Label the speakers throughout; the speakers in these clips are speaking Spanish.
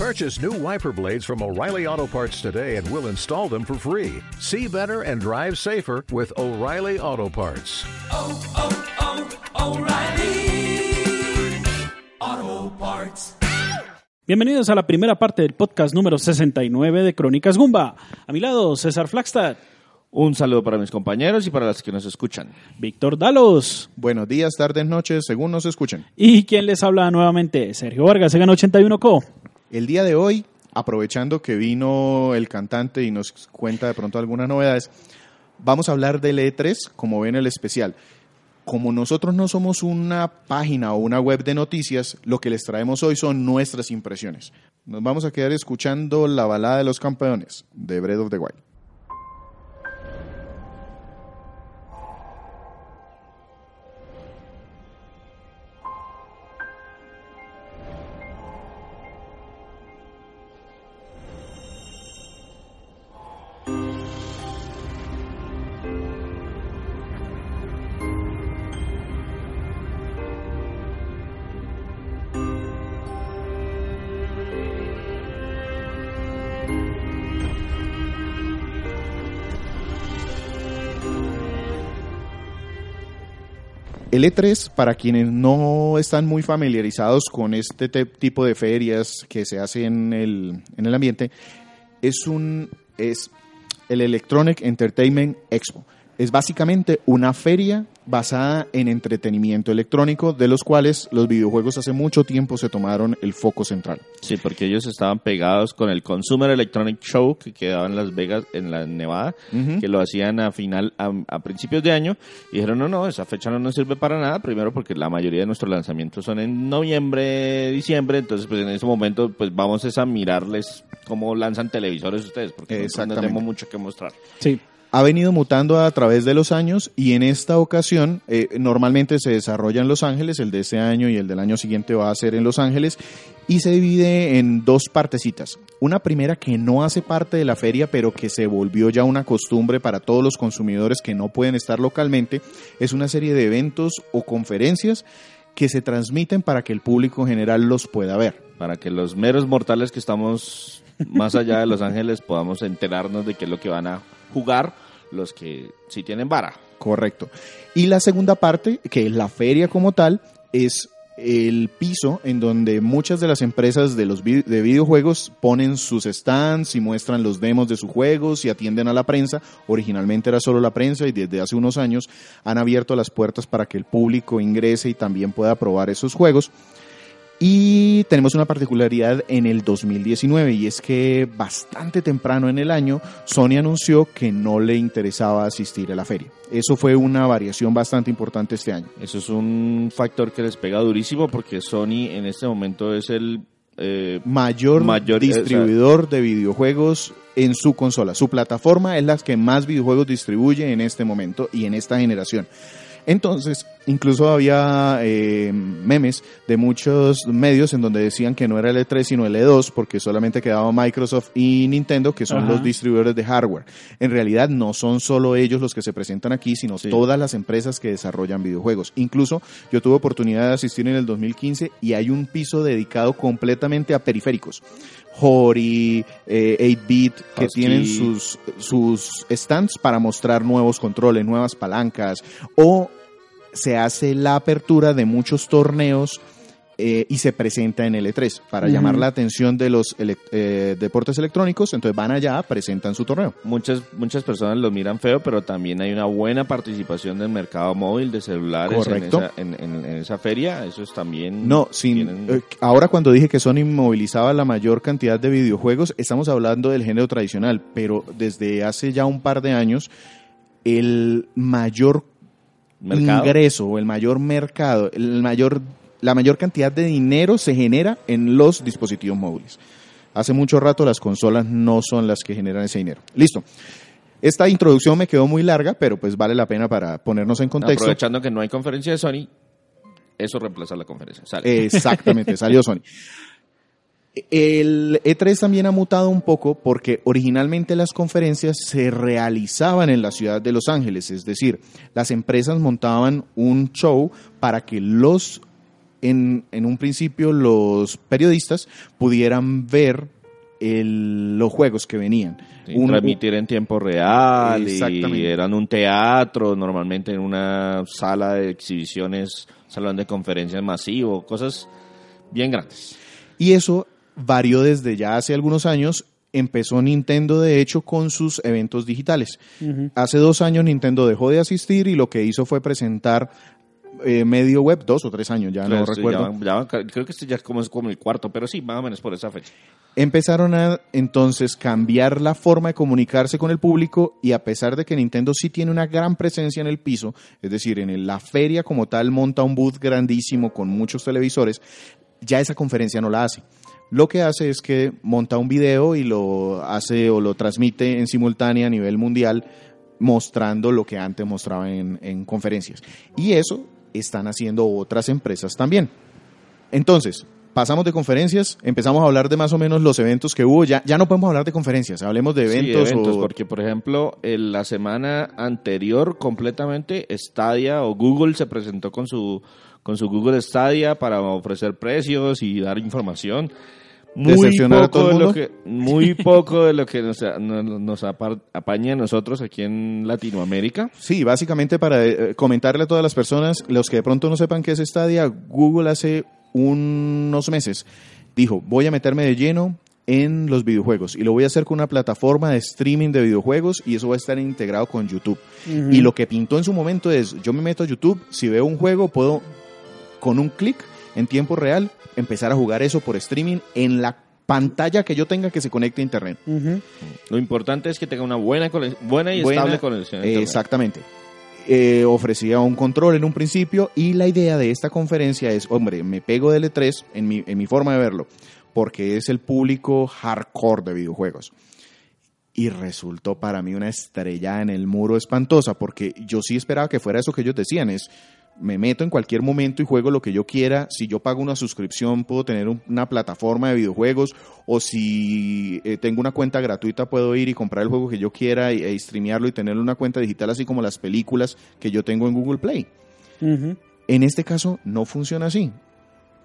Speaker 1: Purchase new wiper blades from O'Reilly Auto Parts today and we'll install them for free. See better and drive safer with O'Reilly Auto Parts.
Speaker 2: oh, oh, O'Reilly Auto Parts.
Speaker 3: Bienvenidos a la primera parte del podcast número 69 de Crónicas Gumba. A mi lado, César Flagstad,
Speaker 4: Un saludo para mis compañeros y para las que nos escuchan.
Speaker 3: Víctor Dalos
Speaker 5: Buenos días, tardes, noches, según nos escuchen.
Speaker 3: y quien les habla nuevamente, Sergio Vargas, Segan 81 Co.
Speaker 5: El día de hoy, aprovechando que vino el cantante y nos cuenta de pronto algunas novedades, vamos a hablar del E3, como ven el especial. Como nosotros no somos una página o una web de noticias, lo que les traemos hoy son nuestras impresiones. Nos vamos a quedar escuchando la balada de los campeones de Breath of the Wild. El E3, para quienes no están muy familiarizados con este te- tipo de ferias que se hacen en el, en el ambiente, es un es el Electronic Entertainment Expo. Es básicamente una feria basada en entretenimiento electrónico, de los cuales los videojuegos hace mucho tiempo se tomaron el foco central.
Speaker 4: Sí, porque ellos estaban pegados con el Consumer Electronic Show que quedaba en Las Vegas, en la Nevada, que lo hacían a final, a, a principios de año, y dijeron, no, no, esa fecha no nos sirve para nada, primero porque la mayoría de nuestros lanzamientos son en noviembre, diciembre, entonces pues en ese momento pues vamos es a mirarles cómo lanzan televisores ustedes, porque nosotros no tenemos mucho que mostrar.
Speaker 3: Sí,
Speaker 5: ha venido mutando a través de los años y en esta ocasión eh, normalmente se desarrolla en Los Ángeles, el de este año y el del año siguiente va a ser en Los Ángeles y se divide en dos partecitas. Una primera que no hace parte de la feria pero que se volvió ya una costumbre para todos los consumidores que no pueden estar localmente, es una serie de eventos o conferencias que se transmiten para que el público en general los pueda ver.
Speaker 4: Para que los meros mortales que estamos más allá de Los Ángeles podamos enterarnos de qué es lo que van a jugar los que sí tienen vara.
Speaker 5: Correcto. Y la segunda parte, que es la feria como tal, es el piso en donde muchas de las empresas de los de videojuegos ponen sus stands y muestran los demos de sus juegos y atienden a la prensa. Originalmente era solo la prensa y desde hace unos años han abierto las puertas para que el público ingrese y también pueda probar esos juegos. Y tenemos una particularidad en el 2019 y es que bastante temprano en el año Sony anunció que no le interesaba asistir a la feria. Eso fue una variación bastante importante este año.
Speaker 4: Eso es un factor que les pega durísimo porque Sony en este momento es el eh,
Speaker 5: Mayor,
Speaker 4: Mayor,
Speaker 5: distribuidor de videojuegos en su consola. Su plataforma es la que más videojuegos distribuye en este momento y en esta generación. Entonces, incluso había eh, memes de muchos medios en donde decían que no era el E3 sino el E2 porque solamente quedaba Microsoft y Nintendo que son
Speaker 3: Ajá.
Speaker 5: los distribuidores de hardware. En realidad no son solo ellos los que se presentan aquí, sino
Speaker 4: Sí.
Speaker 5: todas las empresas que desarrollan videojuegos. Incluso yo tuve oportunidad de asistir en el 2015 y hay un piso dedicado completamente a periféricos. Hori, eh, 8-bit, que
Speaker 4: Husky.
Speaker 5: tienen sus, sus stands para mostrar nuevos controles, nuevas palancas, o se hace la apertura de muchos torneos eh, y se presenta en el E3 para llamar la atención de los ele- eh, deportes electrónicos. Entonces van allá, presentan su torneo.
Speaker 4: muchas muchas personas lo miran feo, pero también hay una buena participación del mercado móvil de celulares en
Speaker 5: Correcto.
Speaker 4: esa, en, en- en esa feria. Eso es también
Speaker 5: No, sin,
Speaker 4: tienen-
Speaker 5: eh, ahora cuando dije que Sony movilizaba la mayor cantidad de videojuegos, estamos hablando del género tradicional, pero desde hace ya un par de años, el mayor
Speaker 4: mercado.
Speaker 5: ingreso o el mayor mercado, el mayor, la mayor cantidad de dinero se genera en los dispositivos móviles. Hace mucho rato las consolas no son las que generan ese dinero. Listo. Esta introducción me quedó muy larga, pero pues vale la pena para ponernos en contexto.
Speaker 4: Aprovechando que no hay conferencia de Sony, eso reemplaza la conferencia. Sale.
Speaker 5: Exactamente, salió Sony. El E3 también ha mutado un poco porque originalmente las conferencias se realizaban en la ciudad de Los Ángeles, es decir, las empresas montaban un show para que los en, en un principio los periodistas pudieran ver el- los juegos que venían.
Speaker 4: Sí,
Speaker 5: Un-
Speaker 4: transmitir en tiempo real y eran un teatro, normalmente en una sala de exhibiciones, salón de conferencias masivo, cosas bien grandes.
Speaker 5: Y eso varió desde ya hace algunos años. Empezó Nintendo, de hecho, con sus eventos digitales. Hace dos años Nintendo dejó de asistir y lo que hizo fue presentar eh, medio web, dos o tres años, ya no recuerdo.
Speaker 4: ya ya creo que este ya es como, es como el cuarto, pero sí, más o menos por esa fecha.
Speaker 5: Empezaron a entonces cambiar la forma de comunicarse con el público y a pesar de que Nintendo sí tiene una gran presencia en el piso, es decir, en el- la feria como tal monta un booth grandísimo con muchos televisores, ya esa conferencia no la hace. Lo que hace es que monta un video y lo hace o lo transmite en simultánea a nivel mundial mostrando lo que antes mostraba en, en conferencias. Y eso están haciendo otras empresas también. Entonces, pasamos de conferencias, empezamos a hablar de más o menos los eventos que hubo. Ya, ya no podemos hablar de conferencias, hablemos de
Speaker 4: Sí,
Speaker 5: eventos.
Speaker 4: eventos,
Speaker 5: o-
Speaker 4: porque por ejemplo, en la semana anterior completamente Stadia o Google se presentó con su con su Google Stadia para ofrecer precios y dar información. Muy
Speaker 5: Decepcionar a
Speaker 4: poco, de lo que, muy poco de lo que nos, nos, apaña a nosotros aquí en Latinoamérica.
Speaker 5: Sí, básicamente para eh, comentarle a todas las personas, los que de pronto no sepan qué es Stadia, Google hace unos meses dijo, voy a meterme de lleno en los videojuegos y lo voy a hacer con una plataforma de streaming de videojuegos y eso va a estar integrado con YouTube. Y lo que pintó en su momento es, yo me meto a YouTube, si veo un juego puedo con un clic en tiempo real empezar a jugar eso por streaming en la pantalla que yo tenga que se conecte a internet.
Speaker 4: Lo importante es que tenga una buena, buena y
Speaker 5: Buena-
Speaker 4: estable conexión. a internet.
Speaker 5: Exactamente. Eh, ofrecía un control en un principio y la idea de esta conferencia es, hombre, me pego del E3 en mi, en mi forma de verlo, porque es el público hardcore de videojuegos. Y resultó para mí una estrella en el muro espantosa, porque yo sí esperaba que fuera eso que ellos decían, es, me meto en cualquier momento y juego lo que yo quiera, si yo pago una suscripción puedo tener un- una plataforma de videojuegos, o si eh, tengo una cuenta gratuita puedo ir y comprar el juego que yo quiera y, e streamearlo y tener una cuenta digital así como las películas que yo tengo en Google Play. En este caso no funciona así.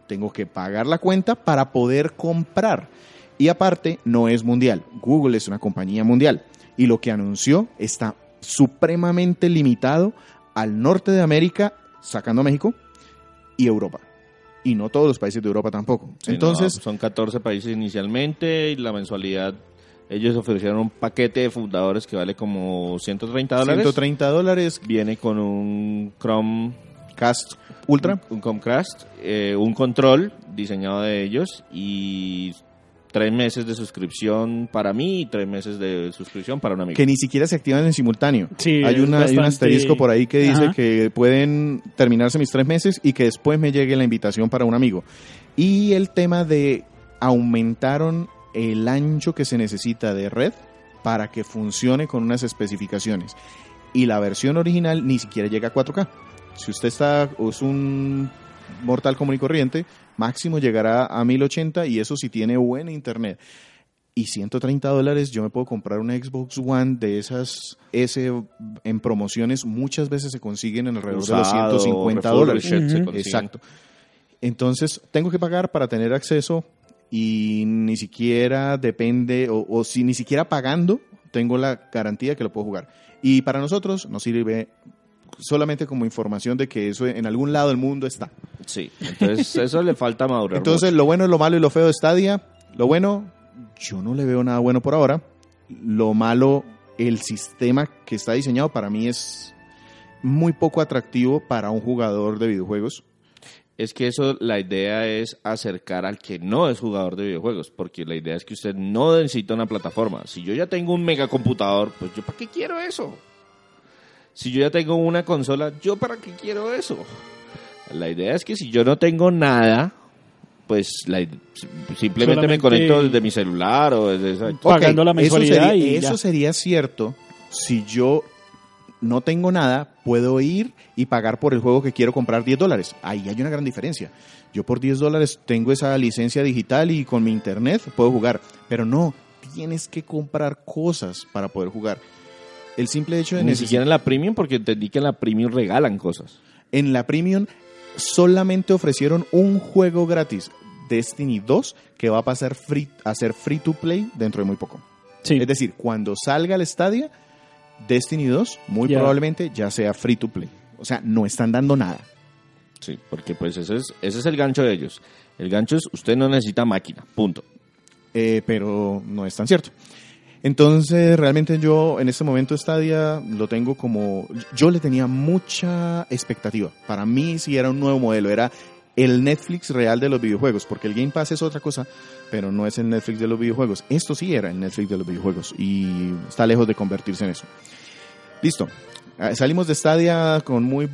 Speaker 5: Tengo que pagar la cuenta para poder comprar. Y aparte, no es mundial. Google es una compañía mundial. Y lo que anunció está supremamente limitado al norte de América, sacando a México, y Europa. Y no todos los países de Europa tampoco.
Speaker 4: Sí,
Speaker 5: Entonces,
Speaker 4: no, son 14 países inicialmente y la mensualidad, ellos ofrecieron un paquete de fundadores que vale como 130 dólares.
Speaker 5: 130 dólares,
Speaker 4: Viene con un Chrome
Speaker 5: Cast Ultra.
Speaker 4: un Chromecast, eh, un control diseñado de ellos y tres meses de suscripción para mí y tres meses de suscripción para un amigo.
Speaker 5: que ni siquiera se activan en simultáneo.
Speaker 3: Sí,
Speaker 5: hay, una, hay un asterisco por ahí que dice
Speaker 3: Ajá.
Speaker 5: que pueden terminarse mis tres meses y que después me llegue la invitación para un amigo. Y el tema de aumentaron el ancho que se necesita de red para que funcione con unas especificaciones. Y la versión original ni siquiera llega a 4K. Si usted está, o es un mortal común y corriente, máximo llegará a 1080 y eso si tiene buen internet y 130 dólares yo me puedo comprar una Xbox One de esas S en promociones muchas veces se consiguen en alrededor de los
Speaker 4: Usado,
Speaker 5: 150 dólares. Exacto. Entonces tengo que pagar para tener acceso y ni siquiera depende o, o si ni siquiera pagando tengo la garantía que lo puedo jugar. Y para nosotros nos sirve solamente como información de que eso en algún lado del mundo está.
Speaker 4: Sí, entonces eso le falta madurar.
Speaker 5: Entonces, lo bueno, lo malo y lo feo de Stadia. Lo bueno, yo no le veo nada bueno por ahora. Lo malo, el sistema que está diseñado para mí es muy poco atractivo para un jugador de videojuegos.
Speaker 4: Es que eso, la idea es acercar al que no es jugador de videojuegos, porque la idea es que usted no necesita una plataforma. Si yo ya tengo un megacomputador, pues yo para qué quiero eso. Si yo ya tengo una consola, yo para qué quiero eso. La idea es que si yo no tengo nada, pues la- simplemente me conecto desde mi celular o desde esa...
Speaker 3: Pagando la
Speaker 5: eso
Speaker 3: mensualidad
Speaker 5: sería,
Speaker 3: y
Speaker 5: eso
Speaker 3: ya.
Speaker 5: sería cierto si yo no tengo nada, puedo ir y pagar por el juego que quiero comprar 10 dólares. Ahí hay una gran diferencia. Yo por 10 dólares tengo esa licencia digital y con mi internet puedo jugar. Pero no, tienes que comprar cosas para poder jugar. El simple hecho de
Speaker 4: Ni siquiera en la premium, porque entendí que en la premium regalan cosas.
Speaker 5: en la premium solamente ofrecieron un juego gratis, Destiny 2, que va a pasar free, a ser free to play dentro de muy poco.
Speaker 3: Sí.
Speaker 5: Es decir, cuando salga el Stadia, Destiny 2 muy probablemente ya sea free to play. O sea, no están dando nada.
Speaker 4: Sí, porque pues ese es, ese es el gancho de ellos. El gancho es usted no necesita máquina, punto.
Speaker 5: Eh, pero no es tan cierto. Entonces, realmente yo en este momento Stadia lo tengo como... Yo le tenía mucha expectativa. Para mí sí era un nuevo modelo, era el Netflix real de los videojuegos, porque el Game Pass es otra cosa, pero no es el Netflix de los videojuegos. Esto sí era el Netflix de los videojuegos y está lejos de convertirse en eso. Listo. Eh, Salimos de Stadia con muy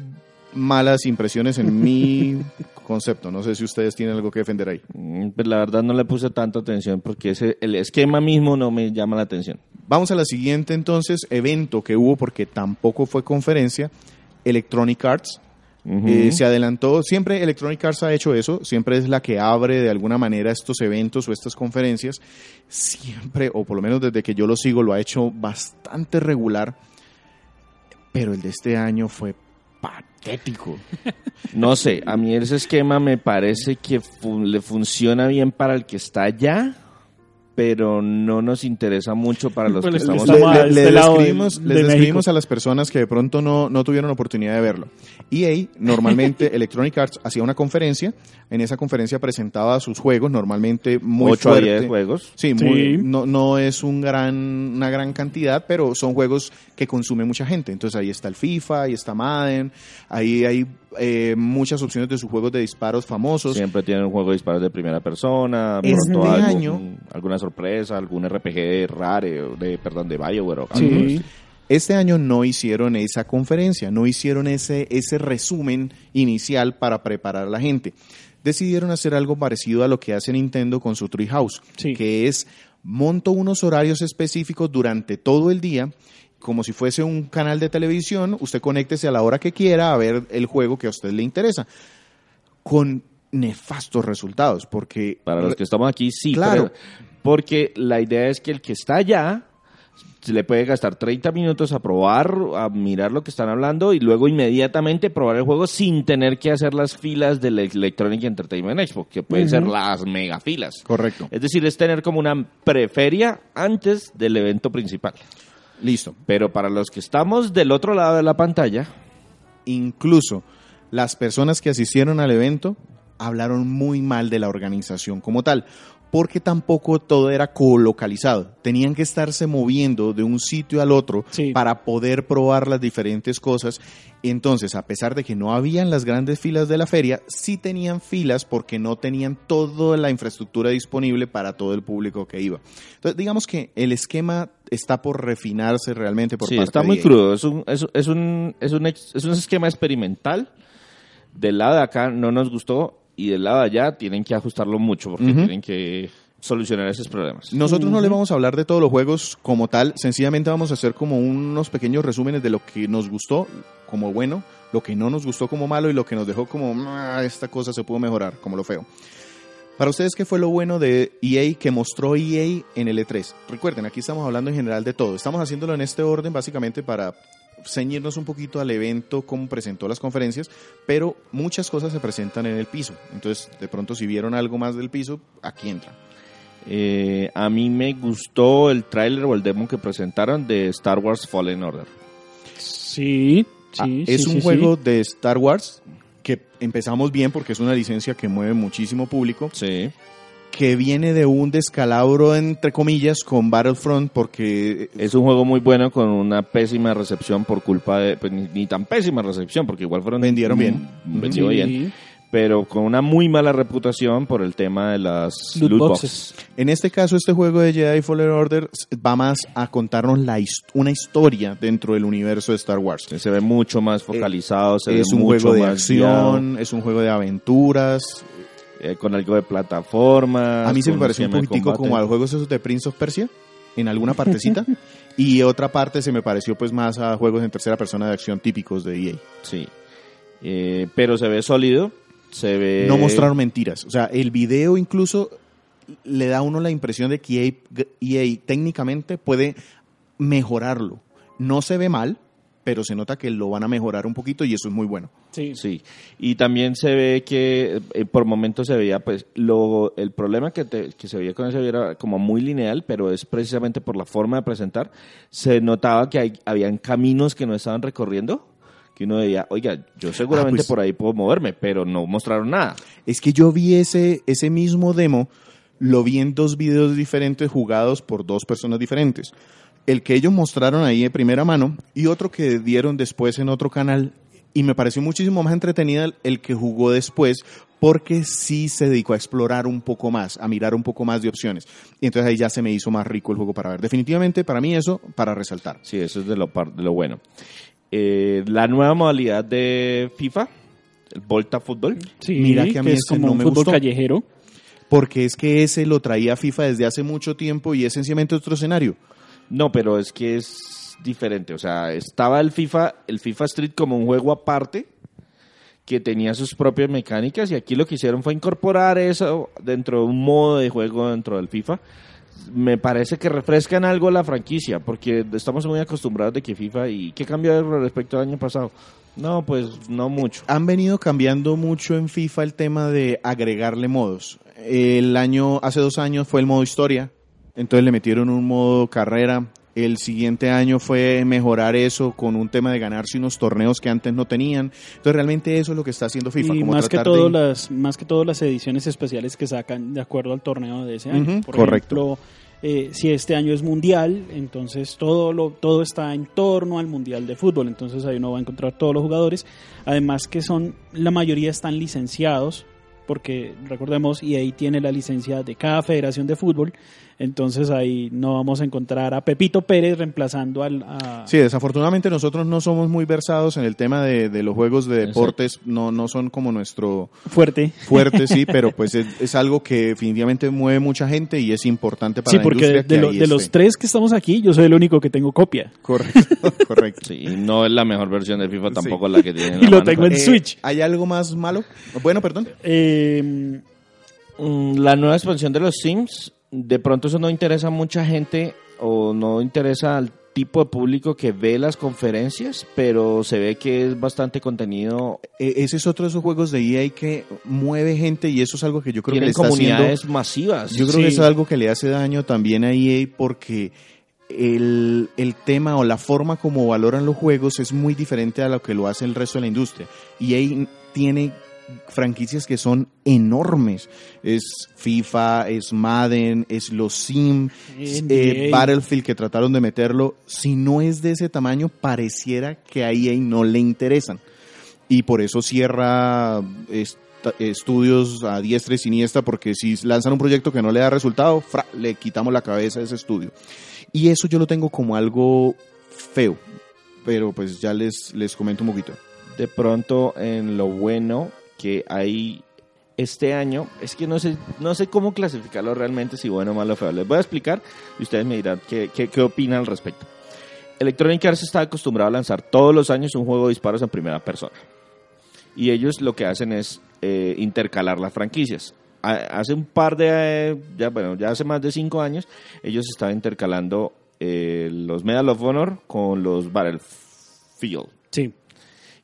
Speaker 5: malas impresiones en mi concepto. No sé si ustedes tienen algo que defender ahí.
Speaker 4: Mm, Pues la verdad no le puse tanta atención porque ese, el esquema mismo no me llama la atención.
Speaker 5: Vamos a la siguiente entonces, evento que hubo porque tampoco fue conferencia, Electronic Arts. Eh, se adelantó, siempre Electronic Arts ha hecho eso, siempre es la que abre de alguna manera estos eventos o estas conferencias, siempre, o por lo menos desde que yo lo sigo, lo ha hecho bastante regular, pero el de este año fue patético.
Speaker 4: No sé, a mí ese esquema me parece que fu- le funciona bien para el que está allá, pero no nos interesa mucho para los
Speaker 3: Pues
Speaker 4: que
Speaker 3: le-
Speaker 4: estamos
Speaker 3: le- a este
Speaker 5: les describimos,
Speaker 3: de-
Speaker 5: les
Speaker 3: de
Speaker 5: describimos a las personas que de pronto no, no tuvieron oportunidad de verlo. EA, normalmente Electronic Arts hacía una conferencia, en esa conferencia presentaba sus juegos, normalmente muy
Speaker 4: 8 a
Speaker 5: fuerte.
Speaker 4: 10 juegos.
Speaker 5: Sí, muy-
Speaker 3: Sí.
Speaker 5: no, no es un gran, una gran cantidad, pero son juegos que consume mucha gente. Entonces ahí está el FIFA, ahí está Madden, ahí hay eh, muchas opciones de sus juegos de disparos famosos.
Speaker 4: Siempre tienen un juego de disparos de primera persona,
Speaker 5: Este
Speaker 4: pronto algún-
Speaker 5: año-
Speaker 4: alguna sorpresa, algún RPG raro, de, perdón, de Bioware o algo
Speaker 3: Sí.
Speaker 4: así.
Speaker 5: Este año no hicieron esa conferencia, no hicieron ese, ese resumen inicial para preparar a la gente. Decidieron hacer algo parecido a lo que hace Nintendo con su Treehouse,
Speaker 3: Sí.
Speaker 5: que es monto unos horarios específicos durante todo el día, como si fuese un canal de televisión, usted conéctese a la hora que quiera a ver el juego que a usted le interesa, con nefastos resultados, porque
Speaker 4: Para los que estamos aquí, sí.
Speaker 5: Claro.
Speaker 4: pero- porque la idea es que el que está allá se le puede gastar 30 minutos a probar, a mirar lo que están hablando y luego inmediatamente probar el juego sin tener que hacer las filas del Electronic Entertainment Expo, que pueden ser las mega filas.
Speaker 5: Correcto.
Speaker 4: Es decir, es tener como una preferia antes del evento principal.
Speaker 5: Listo.
Speaker 4: Pero para los que estamos del otro lado de la pantalla,
Speaker 5: incluso las personas que asistieron al evento hablaron muy mal de la organización como tal, porque tampoco todo era colocalizado. Tenían que estarse moviendo de un sitio al otro
Speaker 3: Sí.
Speaker 5: para poder probar las diferentes cosas. Entonces, a pesar de que no habían las grandes filas de la feria, sí tenían filas porque no tenían toda la infraestructura disponible para todo el público que iba. Entonces, digamos que el esquema está por refinarse realmente por
Speaker 4: sí,
Speaker 5: parte
Speaker 4: está
Speaker 5: de
Speaker 4: muy crudo. Es un, es, es un, es, un, es un esquema experimental. Del lado de acá no nos gustó y del lado de allá tienen que ajustarlo mucho porque tienen que solucionar esos problemas.
Speaker 5: Nosotros no le vamos a hablar de todos los juegos como tal, sencillamente vamos a hacer como unos pequeños resúmenes de lo que nos gustó como bueno, lo que no nos gustó como malo y lo que nos dejó como "Ah, esta cosa se pudo mejorar, como lo feo. Para ustedes, ¿qué fue lo bueno de EA que mostró EA en el E3? Recuerden, aquí estamos hablando en general de todo. Estamos haciéndolo en este orden básicamente para ceñirnos un poquito al evento, cómo presentó las conferencias, pero muchas cosas se presentan en el piso. Entonces, de pronto, si vieron algo más del piso, aquí entra.
Speaker 4: Eh, a mí me gustó el tráiler o el demo que presentaron de Star Wars Fallen Order.
Speaker 3: Sí,
Speaker 5: Ah,
Speaker 3: sí,
Speaker 5: es
Speaker 3: sí,
Speaker 5: un
Speaker 3: sí,
Speaker 5: juego
Speaker 3: sí.
Speaker 5: de Star Wars que empezamos bien porque es una licencia que mueve muchísimo público,
Speaker 4: Sí.
Speaker 5: Que viene de un descalabro entre comillas con Battlefront porque
Speaker 4: Es un juego muy bueno con una pésima recepción por culpa de... pues, ni, ni tan pésima recepción porque igual fueron...
Speaker 5: Vendieron bien.
Speaker 4: mm, vendió
Speaker 3: Sí.
Speaker 4: bien. Pero con una muy mala reputación por el tema de las
Speaker 3: Loot
Speaker 4: loot
Speaker 3: boxes.
Speaker 4: boxes.
Speaker 5: en este caso este juego de Jedi Fallen Order va más a contarnos la una historia dentro del universo de Star Wars.
Speaker 4: Se ve mucho más focalizado, se ve
Speaker 5: es un
Speaker 4: mucho
Speaker 5: juego de
Speaker 4: más guiado,
Speaker 5: acción, es un juego de aventuras.
Speaker 4: Eh, con algo de plataforma.
Speaker 5: A mí se me pareció un poquitico como a los juegos esos de Prince of Persia, en alguna partecita. y otra parte se me pareció pues más a juegos en tercera persona de acción típicos de EA.
Speaker 4: Sí. Eh, pero se ve sólido, se ve...
Speaker 5: No mostraron mentiras. O sea, el video incluso le da a uno la impresión de que EA, EA técnicamente puede mejorarlo. No se ve mal, pero se nota que lo van a mejorar un poquito y eso es muy bueno.
Speaker 3: Sí.
Speaker 4: Sí, y también se ve que eh, por momentos se veía, pues, lo, el problema que, te- que se veía con ese video era como muy lineal, pero es precisamente por la forma de presentar. Se notaba que hay, habían caminos que no estaban recorriendo, que uno veía, oiga, yo seguramente
Speaker 5: pues-
Speaker 4: por ahí puedo moverme, pero no mostraron nada.
Speaker 5: Es que yo vi ese, ese mismo demo, lo vi en dos videos diferentes jugados por dos personas diferentes. El que ellos mostraron ahí de primera mano y otro que dieron después en otro canal. Y me pareció muchísimo más entretenida el, que jugó después porque sí se dedicó a explorar un poco más, a mirar un poco más de opciones. Y entonces ahí ya se me hizo más rico el juego para ver. Definitivamente para mí eso, para resaltar.
Speaker 4: Sí, eso es de lo, par- de lo bueno. Eh, la nueva modalidad de FIFA, el Volta Fútbol.
Speaker 3: Sí,
Speaker 5: Mira que a mí
Speaker 3: es como
Speaker 5: no
Speaker 3: un
Speaker 5: me
Speaker 3: fútbol
Speaker 5: gustó.
Speaker 3: callejero.
Speaker 5: Porque es que ese lo traía FIFA desde hace mucho tiempo y es sencillamente otro escenario.
Speaker 4: No, pero es que es diferente. O sea, estaba el FIFA, el FIFA Street como un juego aparte que tenía sus propias mecánicas y aquí lo que hicieron fue incorporar eso dentro de un modo de juego dentro del FIFA. Me parece que refrescan algo la franquicia porque estamos muy acostumbrados de que FIFA y qué cambió respecto al año pasado. No, pues no mucho.
Speaker 5: Han venido cambiando mucho en FIFA el tema de agregarle modos. El año, hace dos años fue el modo historia, entonces le metieron un modo carrera. El siguiente año fue mejorar eso con un tema de ganarse unos torneos que antes no tenían. Entonces realmente eso es lo que está haciendo FIFA.
Speaker 3: y
Speaker 5: como
Speaker 3: más que todo
Speaker 5: de-
Speaker 3: las más que todo las ediciones especiales que sacan de acuerdo al torneo de ese año por
Speaker 5: correcto.
Speaker 3: ejemplo eh, si este año es mundial entonces todo lo todo está en torno al mundial de fútbol entonces ahí uno va a encontrar todos los jugadores además que son la mayoría están licenciados porque recordemos EA tiene la licencia de cada federación de fútbol entonces ahí no vamos a encontrar a Pepito Pérez reemplazando al a,
Speaker 5: Sí, desafortunadamente nosotros no somos muy versados en el tema de, de los juegos de deportes, no, no son como nuestro
Speaker 3: fuerte
Speaker 5: fuerte, sí, pero pues es, es algo que definitivamente mueve mucha gente y es importante para
Speaker 3: sí
Speaker 5: la
Speaker 3: porque
Speaker 5: industria
Speaker 3: de,
Speaker 5: que
Speaker 3: lo-
Speaker 5: ahí
Speaker 3: de los tres que estamos aquí yo soy el único que tengo copia
Speaker 5: Correcto, correcto.
Speaker 4: Sí, no es la mejor versión de FIFA
Speaker 5: Sí.
Speaker 4: tampoco la que tienen.
Speaker 3: Y lo tengo en Switch.
Speaker 5: ¿Hay algo más malo? Bueno, perdón.
Speaker 3: Eh,
Speaker 4: Mm, La nueva expansión de los Sims, de pronto eso no interesa a mucha gente o no interesa al tipo de público que ve las conferencias, pero se ve que es bastante contenido.
Speaker 5: Eh, ese es otro de esos juegos de EA que mueve gente y eso es algo que yo creo que le está haciendo.
Speaker 4: comunidades masivas.
Speaker 5: Yo creo
Speaker 3: Sí.
Speaker 5: que eso es algo que le hace daño también a EA porque el, el tema o la forma como valoran los juegos es muy diferente a lo que lo hace el resto de la industria. EA tiene franquicias que son enormes. Es FIFA, es Madden, es los Sim, eh. Battlefield que trataron de meterlo. Si no es de ese tamaño, pareciera que a EA no le interesan. Y por eso cierra est- estudios a diestra y siniestra, porque si lanzan un proyecto que no le da resultado, fra, le quitamos la cabeza a ese estudio. Y eso yo lo tengo como algo feo. Pero pues ya les, les comento un poquito.
Speaker 4: De pronto, en lo bueno que hay este año, es que no sé, no sé cómo clasificarlo realmente, si bueno, malo o feo. Les voy a explicar y ustedes me dirán qué, qué, qué opinan al respecto. Electronic Arts está acostumbrado a lanzar todos los años un juego de disparos en primera persona. Y ellos lo que hacen es eh, intercalar las franquicias. Ha- Hace un par de, ya, bueno, ya hace más de cinco años, ellos estaban intercalando eh, los Medal of Honor con los Battlefield.
Speaker 3: sí.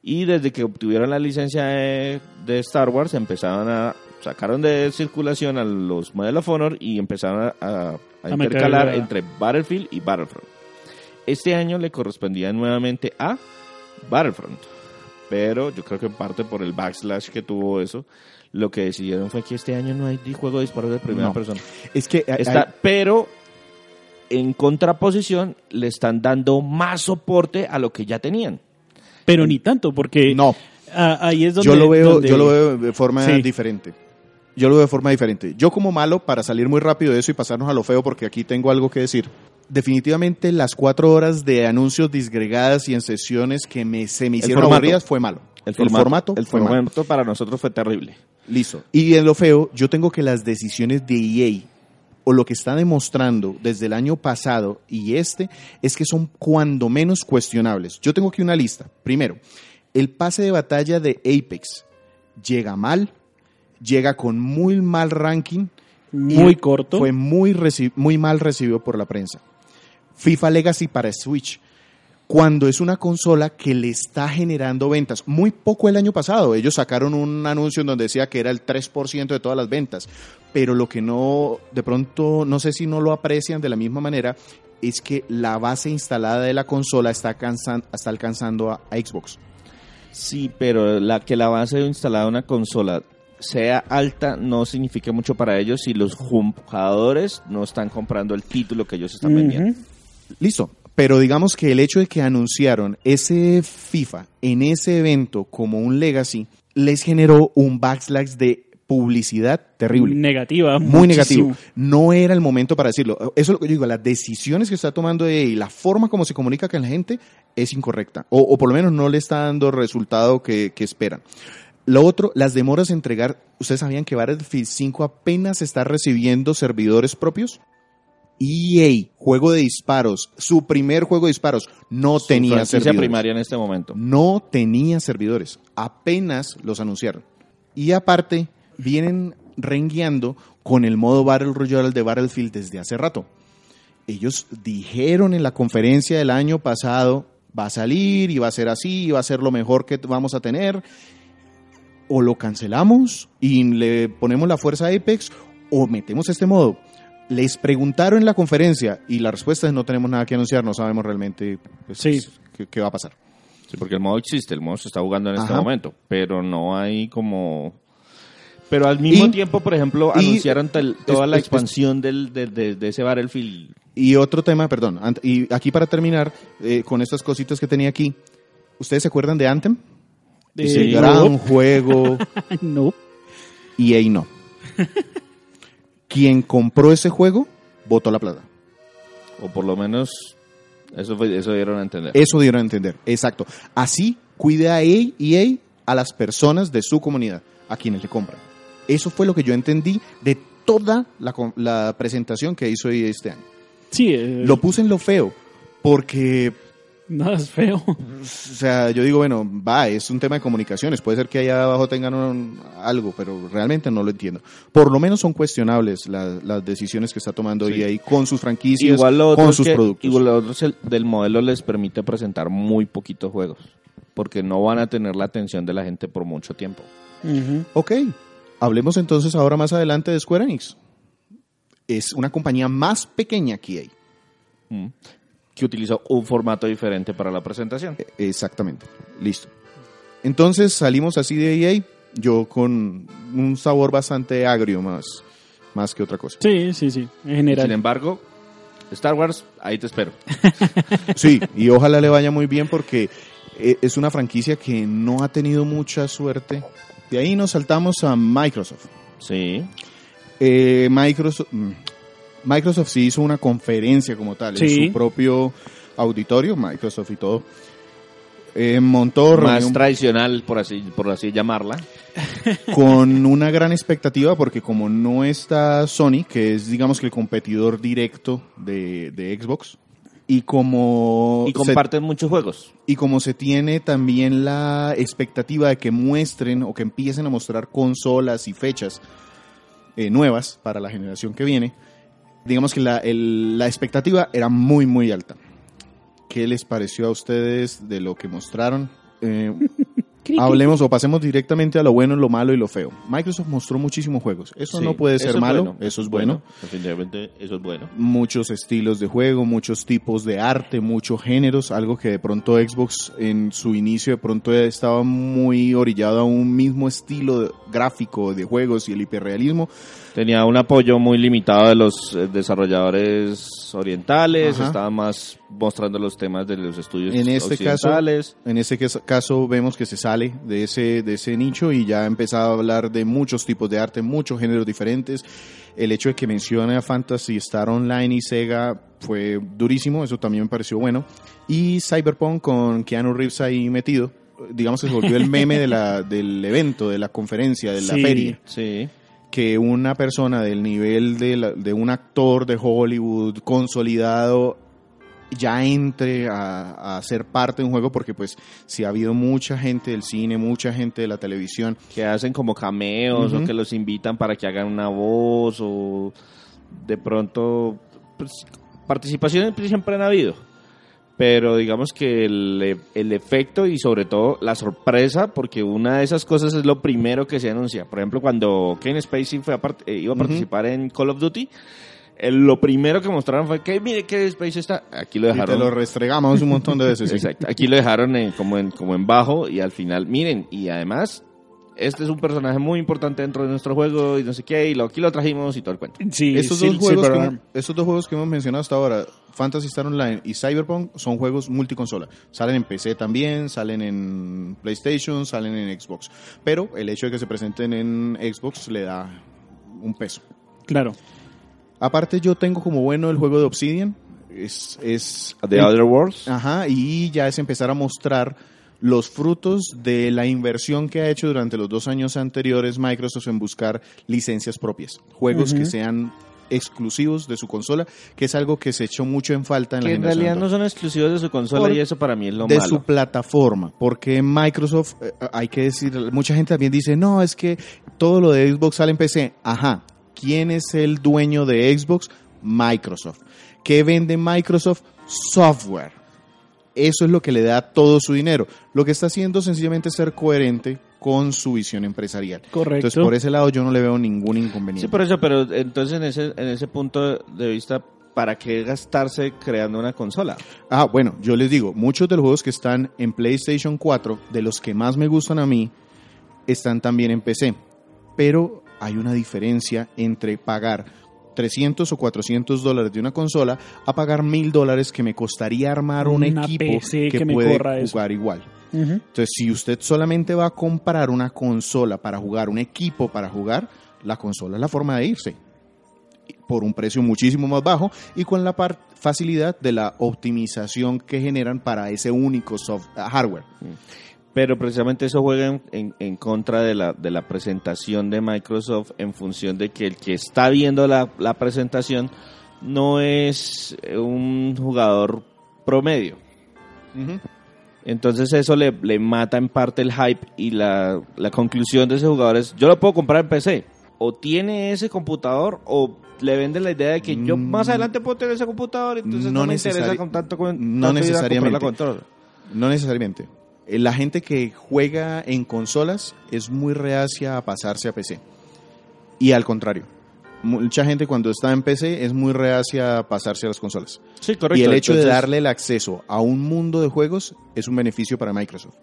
Speaker 4: Y desde que obtuvieron la licencia de, de Star Wars, empezaron a. sacaron de circulación a los Medal of Honor y empezaron a, a- a
Speaker 3: A
Speaker 4: intercalar entre Battlefield y Battlefront. Este año le correspondía nuevamente a Battlefront. Pero yo creo que en parte por el backslash que tuvo eso, lo que decidieron fue que este año no hay juego de disparos de primera
Speaker 5: No.
Speaker 4: persona.
Speaker 5: Es que hay-
Speaker 4: Está, pero en contraposición le están dando más soporte a lo que ya tenían.
Speaker 3: Pero ni tanto, porque
Speaker 5: no,
Speaker 3: ah, ahí es donde...
Speaker 5: yo lo veo,
Speaker 3: donde-
Speaker 5: yo lo veo de forma
Speaker 3: Sí.
Speaker 5: diferente. Yo lo veo de forma diferente. Yo como malo, para salir muy rápido de eso y pasarnos a lo feo, porque aquí tengo algo que decir. Definitivamente las cuatro horas de anuncios disgregadas y en sesiones que me, se me hicieron
Speaker 4: formato.
Speaker 5: aburridas fue malo.
Speaker 4: El formato, el
Speaker 5: fue malo.
Speaker 4: formato para nosotros fue terrible.
Speaker 5: Listo. Y en lo feo, yo tengo que las decisiones de EA o lo que está demostrando desde el año pasado y este es que son cuando menos cuestionables. Yo tengo aquí una lista. Primero, el pase de batalla de Apex llega mal, llega con muy mal ranking.
Speaker 3: Muy
Speaker 5: y
Speaker 3: corto.
Speaker 5: Fue muy, muy mal recibido por la prensa. FIFA Legacy para Switch. Cuando es una consola que le está generando ventas. Muy poco el año pasado. Ellos sacaron un anuncio en donde decía que era el 3% de todas las ventas. Pero lo que no, de pronto, no sé si no lo aprecian de la misma manera, es que la base instalada de la consola está, alcanzan- está alcanzando a, a Xbox.
Speaker 4: Sí, pero la que la base instalada de una consola sea alta no significa mucho para ellos si los jugadores no están comprando el título que ellos están vendiendo.
Speaker 5: Listo. Pero digamos que el hecho de que anunciaron ese FIFA en ese evento como un legacy les generó un backslash de publicidad terrible.
Speaker 3: Negativa.
Speaker 5: muy negativo. No era el momento para decirlo. Eso es lo que yo digo, las decisiones que está tomando EA y la forma como se comunica con la gente es incorrecta. O, o por lo menos no le está dando el resultado que, que esperan. Lo otro, las demoras en entregar. ¿Ustedes sabían que Battlefield 5 apenas está recibiendo servidores propios? EA, juego de disparos, su primer juego de disparos, no
Speaker 4: Su
Speaker 5: tenía servidores.
Speaker 4: primaria en este momento.
Speaker 5: No tenía servidores. Apenas los anunciaron. Y aparte, vienen rengueando con el modo Battle Royale de Battlefield desde hace rato. Ellos dijeron en la conferencia del año pasado, va a salir y va a ser así, y va a ser lo mejor que vamos a tener. O lo cancelamos y le ponemos la fuerza a Apex, o metemos este modo. Les preguntaron en la conferencia y la respuesta es no tenemos nada que anunciar, no sabemos realmente pues,
Speaker 3: Sí.
Speaker 5: qué- qué va a pasar.
Speaker 4: Sí, porque el modo existe, el modo se está jugando en este
Speaker 5: Ajá.
Speaker 4: momento, pero no hay como... Pero al mismo
Speaker 5: Y-
Speaker 4: tiempo, por ejemplo,
Speaker 5: y-
Speaker 4: anunciaron tal- toda
Speaker 5: es-
Speaker 4: la
Speaker 5: es-
Speaker 4: expansión del, de, de- de ese Battlefield.
Speaker 5: Y otro tema, perdón, ant- y aquí para terminar, eh, con estas cositas que tenía aquí, ¿ustedes se acuerdan de Anthem?
Speaker 3: Eh,
Speaker 5: Ese
Speaker 3: no.
Speaker 5: gran juego,
Speaker 3: no.
Speaker 5: y ahí no. Quien compró ese juego, votó la plata.
Speaker 4: O por lo menos eso, fue, eso dieron a entender.
Speaker 5: Eso dieron a entender, exacto. Así cuida a EA, EA a las personas de su comunidad, a quienes le compran. Eso fue lo que yo entendí de toda la, presentación que hizo EA este año.
Speaker 3: Sí, eh,
Speaker 5: Lo puse en lo feo, porque
Speaker 3: nada es feo.
Speaker 5: O sea, yo digo, bueno, va, es un tema de comunicaciones. Puede ser que allá abajo tengan un- algo, pero realmente no lo entiendo. Por lo menos son cuestionables la- las decisiones que está tomando
Speaker 4: Sí.
Speaker 5: EA con sus franquicias,
Speaker 4: Igual lo otro
Speaker 5: con sus
Speaker 4: que-
Speaker 5: productos.
Speaker 4: Igual lo otro es el- del modelo les permite presentar muy poquitos juegos, porque no van a tener la atención de la gente por mucho tiempo.
Speaker 3: Ujú.
Speaker 5: Ok, hablemos entonces ahora más adelante de Square Enix. Es una compañía más pequeña que EA.
Speaker 4: Mm. Que utilizó un formato diferente para la presentación.
Speaker 5: E- Exactamente, listo. Entonces salimos así de EA, yo con un sabor bastante agrio más, más que otra cosa.
Speaker 3: Sí, sí, sí. En
Speaker 4: Sin
Speaker 3: general.
Speaker 4: embargo, Star Wars, ahí te espero.
Speaker 5: Sí, y ojalá le vaya muy bien porque eh, es una franquicia que no ha tenido mucha suerte. De ahí nos saltamos a Microsoft.
Speaker 4: Sí.
Speaker 5: Eh, Microsoft, mm, Microsoft sí hizo una conferencia como tal en su propio auditorio, Microsoft y todo. Eh, montó
Speaker 4: Más
Speaker 5: reunión
Speaker 4: tradicional, por así, por así llamarla.
Speaker 5: con una gran expectativa porque como no está Sony, que es digamos que el competidor directo de, de Xbox, y como
Speaker 4: Y
Speaker 5: se-
Speaker 4: comparten muchos juegos.
Speaker 5: Y como se tiene también la expectativa de que muestren o que empiecen a mostrar consolas y fechas eh, nuevas para la generación que viene, digamos que la, el- la expectativa era muy, muy alta. ¿Qué les pareció a ustedes de lo que mostraron? Eh, hablemos o pasemos directamente a lo bueno, lo malo y lo feo. Microsoft mostró muchísimos juegos. Eso
Speaker 4: Sí,
Speaker 5: no puede ser
Speaker 4: eso es
Speaker 5: malo,
Speaker 4: bueno,
Speaker 5: eso es bueno
Speaker 4: Definitivamente, eso es bueno.
Speaker 5: muchos estilos de juego, muchos tipos de arte, muchos géneros, algo que de pronto Xbox en su inicio de pronto estaba muy orillado a un mismo estilo gráfico de juegos y el hiperrealismo.
Speaker 4: Tenía un apoyo muy limitado de los eh, desarrolladores orientales,
Speaker 5: Ajá.
Speaker 4: estaba más mostrando los temas de los estudios
Speaker 5: En este caso,
Speaker 4: occidentales.
Speaker 5: en ese cas- caso vemos que se sale de ese, de ese nicho y ya ha empezado a hablar de muchos tipos de arte, muchos géneros diferentes. El hecho de que mencione a Fantasy Star Online y Sega fue durísimo, eso también me pareció bueno. Y Cyberpunk con Keanu Reeves ahí metido, digamos que se volvió el meme de la, del evento, de la conferencia, de la
Speaker 3: Sí.
Speaker 5: feria.
Speaker 4: Sí.
Speaker 5: Que una persona del nivel de, la- de un actor de Hollywood consolidado ya entre a, a ser parte de un juego porque pues si ha habido mucha gente del cine, mucha gente de la televisión
Speaker 4: que hacen como cameos o que los invitan para que hagan una voz o de pronto pues, participaciones siempre han habido pero digamos que el, el efecto y sobre todo la sorpresa, porque una de esas cosas es lo primero que se anuncia. Por ejemplo, cuando Kane Spacey fue a eh, iba a participar en Call of Duty, eh, lo primero que mostraron fue que mire que Spacey está, aquí lo
Speaker 5: Y
Speaker 4: dejaron.
Speaker 5: te lo restregamos un montón de veces. sí.
Speaker 4: Exacto. Aquí lo dejaron en- como, en, como en bajo y al final, miren, y además, este es un personaje muy importante dentro de nuestro juego y no sé qué, y lo, aquí lo trajimos y todo el cuento.
Speaker 3: Sí,
Speaker 5: Estos,
Speaker 3: Sil-
Speaker 5: dos juegos que, estos dos juegos que hemos mencionado hasta ahora, Fantasy Star Online y Cyberpunk, son juegos multiconsola. Salen en PC también, salen en PlayStation, salen en Xbox. Pero el hecho de que se presenten en Xbox le da un peso.
Speaker 3: Claro.
Speaker 5: Aparte yo tengo como bueno el juego de Obsidian. Es, es
Speaker 4: The Other Worlds.
Speaker 5: Ajá, y ya es empezar a mostrar los frutos de la inversión que ha hecho durante los dos años anteriores Microsoft en buscar licencias propias, juegos que sean exclusivos de su consola, que es algo que se echó mucho en falta en
Speaker 4: que
Speaker 5: la
Speaker 4: en
Speaker 5: generación
Speaker 4: realidad no son exclusivos de su consola
Speaker 5: Por-
Speaker 4: y eso para mí es lo
Speaker 5: de
Speaker 4: malo.
Speaker 5: su plataforma, porque Microsoft, eh, hay que decir, mucha gente también dice, no, es que todo lo de Xbox sale en PC. Ajá, ¿quién es el dueño de Xbox? Microsoft. ¿Qué vende Microsoft? Software. Eso es lo que le da todo su dinero. Lo que está haciendo sencillamente es ser coherente con su visión empresarial.
Speaker 3: Correcto.
Speaker 5: Entonces, por ese lado yo no le veo ningún inconveniente.
Speaker 4: Sí, por eso, pero entonces en ese, en ese punto de vista, ¿para qué gastarse creando una consola?
Speaker 5: Ah, bueno, yo les digo, muchos de los juegos que están en PlayStation 4, de los que más me gustan a mí, están también en PC. Pero hay una diferencia entre pagar 300 o 400 dólares de una consola a pagar 1000 dólares que me costaría armar un
Speaker 3: Una
Speaker 5: equipo
Speaker 3: PC
Speaker 5: que,
Speaker 3: que me
Speaker 5: puede
Speaker 3: corra eso.
Speaker 5: jugar igual. Entonces, si usted solamente va a comprar una consola para jugar, un equipo para jugar, la consola es la forma de irse. Por un precio muchísimo más bajo y con la par- facilidad de la optimización que generan para ese único soft hardware.
Speaker 4: Pero precisamente eso juega en, en- en contra de la, de la presentación de Microsoft en función de que el que está viendo la, la presentación no es eh, un jugador promedio. Entonces eso le, le mata en parte el hype y la, la conclusión de ese jugador es, yo lo puedo comprar en PC. O tiene ese computador o le vende la idea de que yo
Speaker 5: Mm.
Speaker 4: más adelante puedo tener ese computador, entonces no,
Speaker 5: No
Speaker 4: me interesa con tanto con,
Speaker 5: no
Speaker 4: tanto
Speaker 5: necesariamente. No necesariamente. Eh, La gente que juega en consolas es muy reacia a pasarse a PC. Y al contrario. Mucha gente cuando está en PC es muy reacia a pasarse a las consolas.
Speaker 4: Sí, correcto.
Speaker 5: Y el hecho de darle el acceso a un mundo de juegos es un beneficio para Microsoft.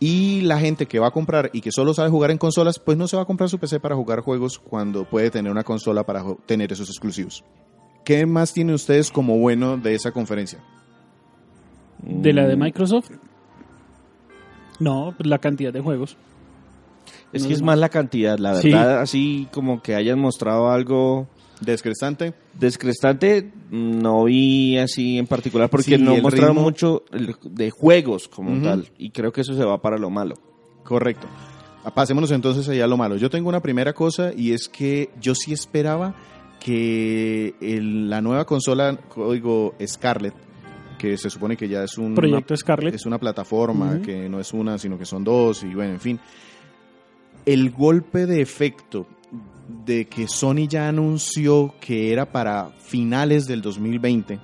Speaker 5: Y la gente que va a comprar y que solo sabe jugar en consolas, pues no se va a comprar su PC para jugar juegos cuando puede tener una consola para tener esos exclusivos. ¿Qué más tienen ustedes como bueno de esa conferencia?
Speaker 3: ¿De la de Microsoft? No, pues la cantidad de juegos.
Speaker 4: Es
Speaker 3: No
Speaker 4: que
Speaker 3: es más.
Speaker 4: la cantidad, la
Speaker 3: Sí.
Speaker 4: verdad, así como que hayan mostrado algo
Speaker 5: Descrestante.
Speaker 4: descrestante, no vi así en particular, porque
Speaker 5: Sí,
Speaker 4: no mostraron
Speaker 5: ritmo-
Speaker 4: mucho de juegos como tal, y creo que eso se va para lo malo.
Speaker 5: Correcto. Ah, Pasémonos entonces allá a lo malo. Yo tengo una primera cosa y es que yo sí esperaba que el- la nueva consola código Scarlett, que se supone que ya es un
Speaker 3: Proyecto Scarlett.
Speaker 5: es una plataforma que no es una, sino que son dos y bueno, en fin. El golpe de efecto de que Sony ya anunció que era para finales del 2020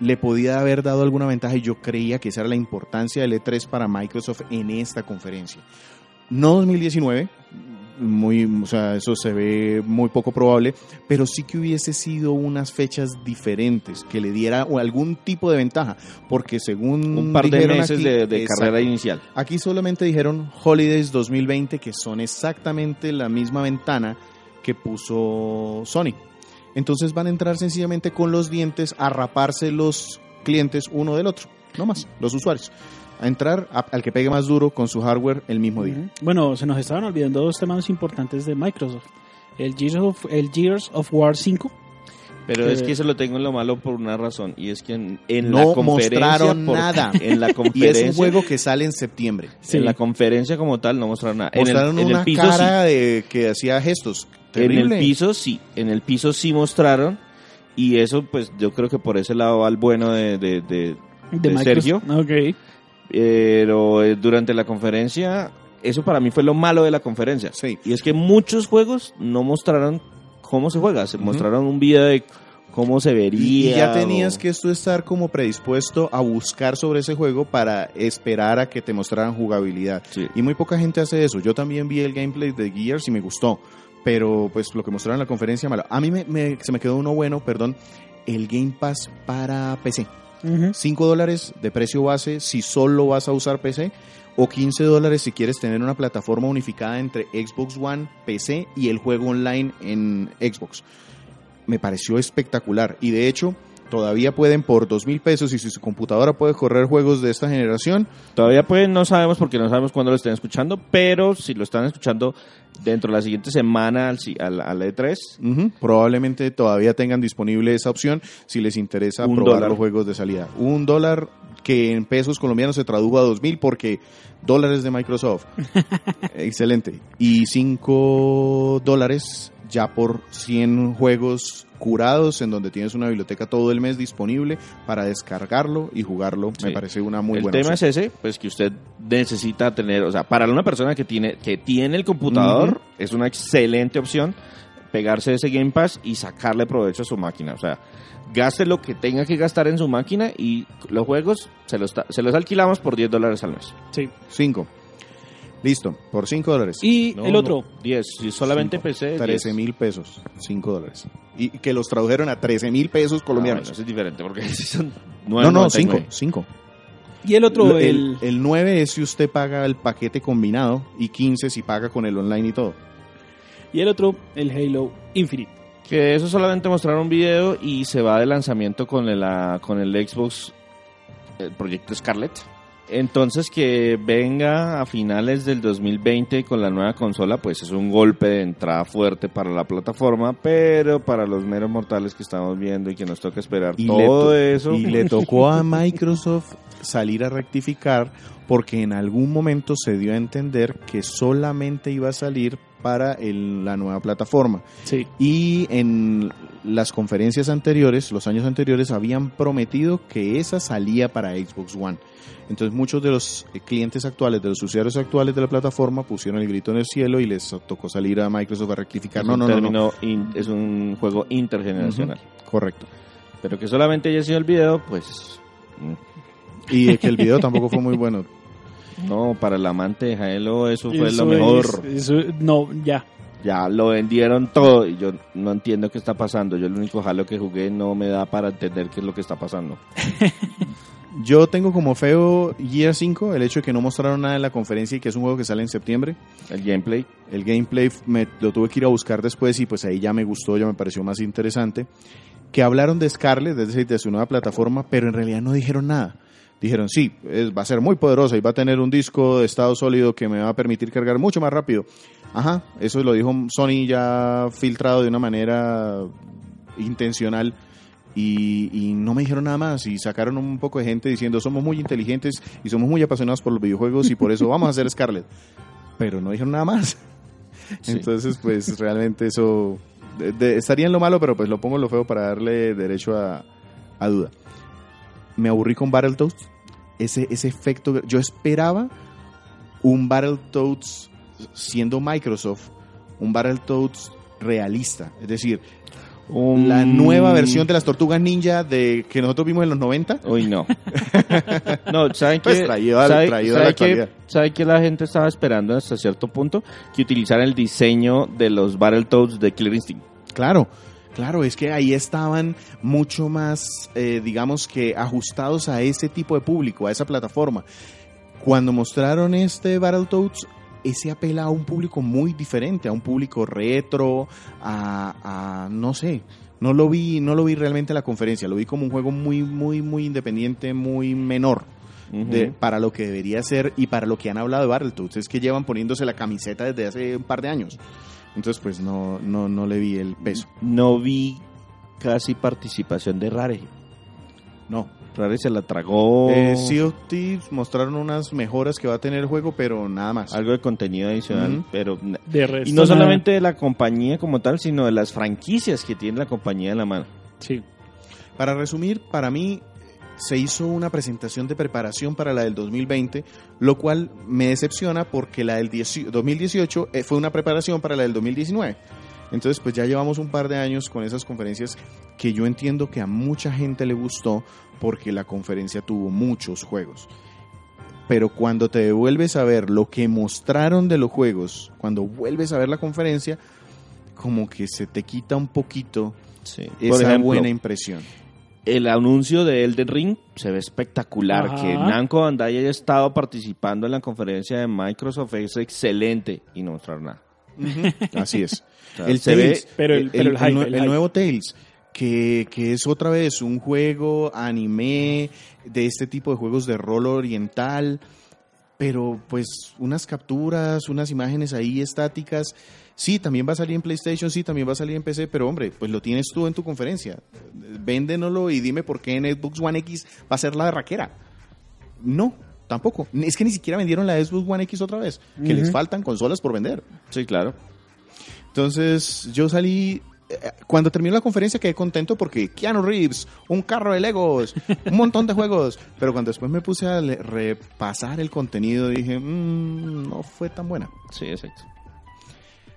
Speaker 5: le podía haber dado alguna ventaja y yo creía que esa era la importancia del E3 para Microsoft en esta conferencia. No 2019, muy, o sea, eso se ve muy poco probable, pero sí que hubiese sido unas fechas diferentes que le diera o algún tipo de ventaja, porque según
Speaker 4: Un par de meses
Speaker 5: aquí-
Speaker 4: de, de
Speaker 5: Exacto.
Speaker 4: carrera inicial.
Speaker 5: Aquí solamente dijeron Holidays 2020, que son exactamente la misma ventana que puso Sony. Entonces van a entrar sencillamente con los dientes a raparse los clientes uno del otro, no más, los usuarios. A entrar a- al que pegue más duro con su hardware el mismo día.
Speaker 3: Bueno, se nos estaban olvidando dos temas importantes de Microsoft. El Gears of, el Gears of War 5.
Speaker 4: Pero
Speaker 3: Que-
Speaker 4: es que eso lo tengo en lo malo por una razón, y es que en, en
Speaker 5: No
Speaker 4: la conferencia...
Speaker 5: mostraron
Speaker 4: por-
Speaker 5: nada.
Speaker 4: En la
Speaker 5: Y
Speaker 4: conferencia...
Speaker 5: es un juego que sale en septiembre.
Speaker 3: Sí.
Speaker 4: En la conferencia como tal no mostraron nada. En el-
Speaker 5: Mostraron
Speaker 4: en el,
Speaker 5: una
Speaker 4: piso
Speaker 5: cara de que hacía gestos.
Speaker 4: sí. En
Speaker 5: Terrible.
Speaker 4: el piso sí. En el piso sí mostraron. Y eso, pues, yo creo que por ese lado va al bueno de, de, de-
Speaker 3: De,
Speaker 4: ¿De
Speaker 3: Microsoft.
Speaker 4: Pero eh, durante la conferencia, eso para mí fue lo malo de la conferencia.
Speaker 5: Sí.
Speaker 4: Y es que muchos juegos no mostraron cómo se juega. Se mostraron un video de cómo se vería.
Speaker 5: Y ya tenías
Speaker 4: o-
Speaker 5: que tú estar como predispuesto a buscar sobre ese juego para esperar a que te mostraran jugabilidad.
Speaker 4: Sí.
Speaker 5: Y muy poca gente hace eso. Yo también vi el gameplay de Gears y me gustó. Pero pues lo que mostraron en la conferencia, malo. A mí me, me- se me quedó uno bueno, perdón. El Game Pass para PC.
Speaker 3: Ujú.
Speaker 5: 5 dólares de precio base si solo vas a usar PC. O 15 dólares si quieres tener una plataforma unificada entre Xbox One, PC y el juego online en Xbox. Me pareció espectacular. Y de hecho, todavía pueden por 2 mil pesos y si su computadora puede correr juegos de esta generación,
Speaker 4: Todavía pues no sabemos porque no sabemos cuándo lo estén escuchando, pero si lo están escuchando dentro de la siguiente semana al, al, al E3,
Speaker 5: Ujú, Probablemente todavía tengan disponible esa opción si les interesa
Speaker 4: Un
Speaker 5: probar
Speaker 4: dólar.
Speaker 5: los juegos de salida. Un dólar que en pesos colombianos se tradujo a dos mil porque dólares de Microsoft. Excelente. Y cinco dólares ya por 100 juegos curados en donde tienes una biblioteca todo el mes disponible para descargarlo y jugarlo. Me parece una muy
Speaker 4: el
Speaker 5: buena
Speaker 4: tema
Speaker 5: opción.
Speaker 4: es ese, pues que usted necesita tener, o sea, para una persona que tiene que tiene el computador es una excelente opción pegarse ese Game Pass y sacarle provecho a su máquina, o sea, gaste lo que tenga que gastar en su máquina y los juegos se los, se los alquilamos por 10 dólares al mes.
Speaker 3: Sí.
Speaker 5: Cinco. Listo, por 5 dólares.
Speaker 3: Y
Speaker 4: No,
Speaker 3: el
Speaker 4: no,
Speaker 3: otro,
Speaker 4: 10, si solamente
Speaker 5: Cinco.
Speaker 4: PC
Speaker 5: 13
Speaker 4: 10.
Speaker 5: mil pesos, 5 dólares. Y que los tradujeron a 13 mil pesos
Speaker 4: Ah,
Speaker 5: colombianos.
Speaker 4: bueno, eso es diferente porque si son
Speaker 5: no, no,
Speaker 4: 9.99.
Speaker 5: 5, 5.
Speaker 3: y el otro,
Speaker 5: El,
Speaker 3: el,
Speaker 5: el 9 es si usted paga el paquete combinado y 15 si paga con el online y todo.
Speaker 3: y el otro, el Halo Infinite.
Speaker 4: Que eso solamente mostrar un video y se va de lanzamiento con el, ah, con el Xbox, el proyecto Scarlett. Entonces que venga a finales del 2020 con la nueva consola, pues es un golpe de entrada fuerte para la plataforma, pero para los meros mortales que estamos viendo y que nos toca esperar
Speaker 5: Y
Speaker 4: todo eso.
Speaker 5: Y le tocó a Microsoft salir a rectificar porque en algún momento se dio a entender que solamente iba a salir para el- la nueva plataforma.
Speaker 3: Sí.
Speaker 5: Y en las conferencias anteriores, los años anteriores, habían prometido que esa salía para Xbox One. Entonces muchos de los eh, clientes actuales, de los usuarios actuales de la plataforma, pusieron el grito en el cielo y les tocó salir a Microsoft a rectificar.
Speaker 4: Es
Speaker 5: No, no, no, no.
Speaker 4: término in- es un juego intergeneracional.
Speaker 5: Correcto.
Speaker 4: Pero que solamente haya sido el video, pues mm,
Speaker 5: Y que el video tampoco fue muy bueno.
Speaker 4: no, para el amante de Halo eso fue
Speaker 3: Eso
Speaker 4: lo mejor.
Speaker 3: es- eso- no, ya.
Speaker 4: Ya lo vendieron todo y yo no entiendo qué está pasando. Yo el único Halo que jugué no me da para entender qué es lo que está pasando.
Speaker 5: Yo tengo como feo Gear 5 el hecho de que no mostraron nada en la conferencia y que es un juego que sale en septiembre.
Speaker 4: El gameplay.
Speaker 5: El gameplay me lo tuve que ir a buscar después y pues ahí ya me gustó, ya me pareció más interesante. Que hablaron de Scarlett, es decir, de su nueva plataforma, pero en realidad no dijeron nada. Dijeron, sí, es- va a ser muy poderosa y va a tener un disco de estado sólido que me va a permitir cargar mucho más rápido. Ajá, eso lo dijo Sony ya filtrado de una manera intencional y, y no me dijeron nada más y sacaron un poco de gente diciendo somos muy inteligentes y somos muy apasionados por los videojuegos y por eso vamos a hacer Scarlett. Pero no dijeron nada más.
Speaker 4: Sí.
Speaker 5: Entonces, pues realmente eso de- de- estaría en lo malo, pero pues lo pongo en lo feo para darle derecho a, a duda. Me aburrí con Battletoads. Ese, ese efecto, yo esperaba un Battletoads siendo Microsoft, un Battletoads realista. Es decir,
Speaker 4: Un-
Speaker 5: la nueva versión de las Tortugas Ninja de que nosotros vimos en los 90.
Speaker 4: Uy, no. no, ¿saben
Speaker 5: Pues
Speaker 4: qué?
Speaker 5: traído al-
Speaker 4: ¿Sabe-
Speaker 5: traído a
Speaker 4: sabe qué la gente estaba esperando hasta cierto punto? Que utilizaran el diseño de los Battletoads de Killer Instinct.
Speaker 5: Claro, claro, es que ahí estaban mucho más, eh, digamos que ajustados a ese tipo de público, a esa plataforma. Cuando mostraron este Battletoads, ese apela a un público muy diferente, a un público retro, a, a no sé, no lo vi, no lo vi realmente en la conferencia, lo vi como un juego muy, muy, muy independiente, muy menor. de- para lo que debería ser y para lo que han hablado de Battletoads. Es que llevan poniéndose la camiseta desde hace un par de años. Entonces, pues no, no, no le vi el peso.
Speaker 4: No vi casi participación de Rare.
Speaker 5: No.
Speaker 4: Rare se la tragó.
Speaker 5: Eh, sea of Thieves mostraron unas mejoras que va a tener el juego, pero nada más.
Speaker 4: algo de contenido adicional, pero
Speaker 3: De resto,
Speaker 4: y no
Speaker 3: nada.
Speaker 4: solamente de la compañía como tal, sino de las franquicias que tiene la compañía en la mano.
Speaker 3: Sí.
Speaker 5: Para resumir, para mí se hizo una presentación de preparación para la del 2020, lo cual me decepciona porque la del 10 2018 eh, fue una preparación para la del 2019. Entonces, pues ya llevamos un par de años con esas conferencias que yo entiendo que a mucha gente le gustó porque la conferencia tuvo muchos juegos. Pero cuando te devuelves a ver lo que mostraron de los juegos, cuando vuelves a ver la conferencia, como que se te quita un poquito
Speaker 4: Sí.
Speaker 5: esa
Speaker 4: ejemplo,
Speaker 5: buena impresión.
Speaker 4: El anuncio de Elden Ring se ve espectacular.
Speaker 3: Ajá.
Speaker 4: Que Namco Bandai haya estado participando en la conferencia de Microsoft es excelente y no mostrar nada.
Speaker 5: Así es.
Speaker 4: O sea,
Speaker 5: el
Speaker 4: se
Speaker 5: Tales,
Speaker 4: ve-
Speaker 3: Pero el- pero el hype,
Speaker 5: nue-
Speaker 3: el
Speaker 5: el
Speaker 3: hype.
Speaker 5: nuevo Tales, que, que es otra vez un juego anime de este tipo de juegos de rol oriental, pero pues unas capturas, unas imágenes ahí estáticas. Sí, también va a salir en PlayStation, sí, también va a salir en PC, pero hombre, pues lo tienes tú en tu conferencia. Véndenoslo y dime por qué en Xbox One X va a ser la raquera. No, tampoco. Es que ni siquiera vendieron la Xbox One X otra vez, que les faltan consolas por vender.
Speaker 4: Sí, claro.
Speaker 5: Entonces yo salí, eh, cuando terminó la conferencia quedé contento porque Keanu Reeves, un carro de Legos, un montón de juegos, pero cuando después me puse a repasar el contenido dije, "Mm, no fue tan buena.
Speaker 4: Sí, exacto.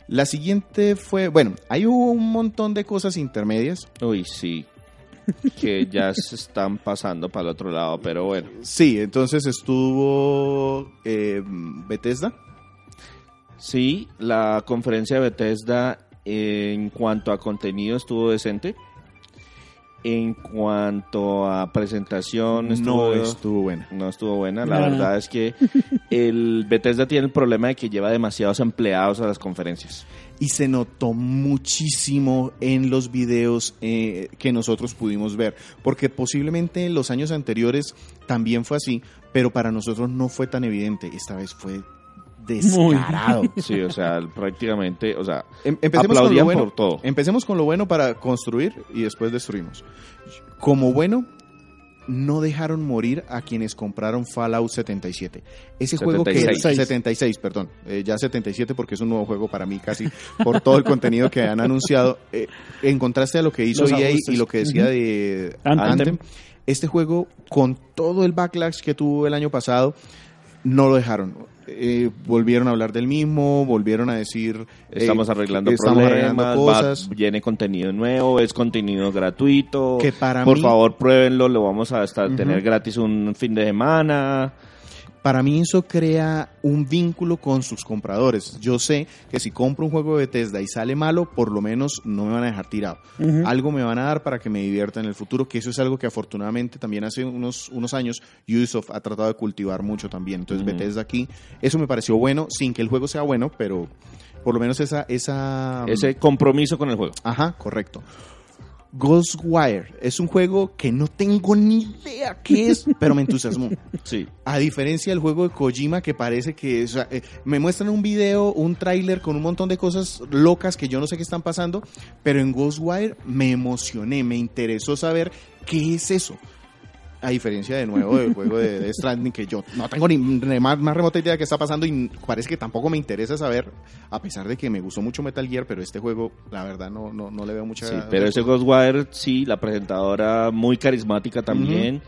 Speaker 5: La siguiente fue, bueno, hay un montón de cosas intermedias.
Speaker 4: Uy, sí. Que ya se están pasando para el otro lado, pero bueno.
Speaker 5: Sí, entonces estuvo eh, Bethesda.
Speaker 4: Sí, la conferencia de Bethesda en cuanto a contenido estuvo decente. En cuanto a presentación estuvo,
Speaker 5: No estuvo buena.
Speaker 4: no estuvo buena. La verdad es que el Bethesda tiene el problema de que lleva demasiados empleados a las conferencias.
Speaker 5: y se notó muchísimo en los videos eh, que nosotros pudimos ver, porque posiblemente en los años anteriores también fue así, pero para nosotros no fue tan evidente, esta vez fue descarado.
Speaker 4: Sí, o sea, prácticamente, o sea,
Speaker 5: Em- empecemos con lo bueno.
Speaker 4: por todo.
Speaker 5: Empecemos con lo bueno para construir y después destruimos. Como bueno, no dejaron morir a quienes compraron Fallout 77. Ese juego que
Speaker 4: 76.
Speaker 5: 76, perdón, eh, ya 77 porque es un nuevo juego para mí casi por todo el contenido que han anunciado. Eh, en contraste a lo que hizo
Speaker 3: Los
Speaker 5: EA y lo que decía
Speaker 3: Ujú.
Speaker 5: de
Speaker 3: Anthem.
Speaker 5: Anthem, este juego con todo el backlash que tuvo el año pasado no lo dejaron. Eh, volvieron a hablar del mismo, volvieron a decir eh,
Speaker 4: Estamos arreglando
Speaker 5: estamos
Speaker 4: problemas,
Speaker 5: arreglando
Speaker 4: va- viene contenido nuevo, es contenido gratuito.
Speaker 5: Que para
Speaker 4: Por
Speaker 5: mí-
Speaker 4: favor, pruébenlo, lo vamos a hasta tener gratis un fin de semana.
Speaker 5: Para mí eso crea un vínculo con sus compradores. Yo sé que si compro un juego de Bethesda y sale malo, por lo menos no me van a dejar tirado. Algo me van a dar para que me divierta en el futuro, que eso es algo que afortunadamente también hace unos, unos años Ubisoft ha tratado de cultivar mucho también. Entonces. Bethesda aquí, eso me pareció bueno, sin que el juego sea bueno, pero por lo menos esa... esa
Speaker 4: Ese compromiso con el juego.
Speaker 5: Ajá, correcto. Ghostwire es un juego que no tengo ni idea qué es, pero me entusiasmó.
Speaker 4: Sí.
Speaker 5: A diferencia del juego de Kojima que parece que o sea, eh, me muestran un video, un tráiler con un montón de cosas locas que yo no sé qué están pasando, pero en Ghostwire me emocioné, me interesó saber qué es eso. A diferencia de nuevo del juego de Death Stranding que yo no tengo ni ni más, más remota idea de qué está pasando y parece que tampoco me interesa saber, a pesar de que me gustó mucho Metal Gear, pero este juego la verdad no, no, no le veo mucha...
Speaker 4: Sí, pero ese Ghostwire, sí, la presentadora muy carismática también.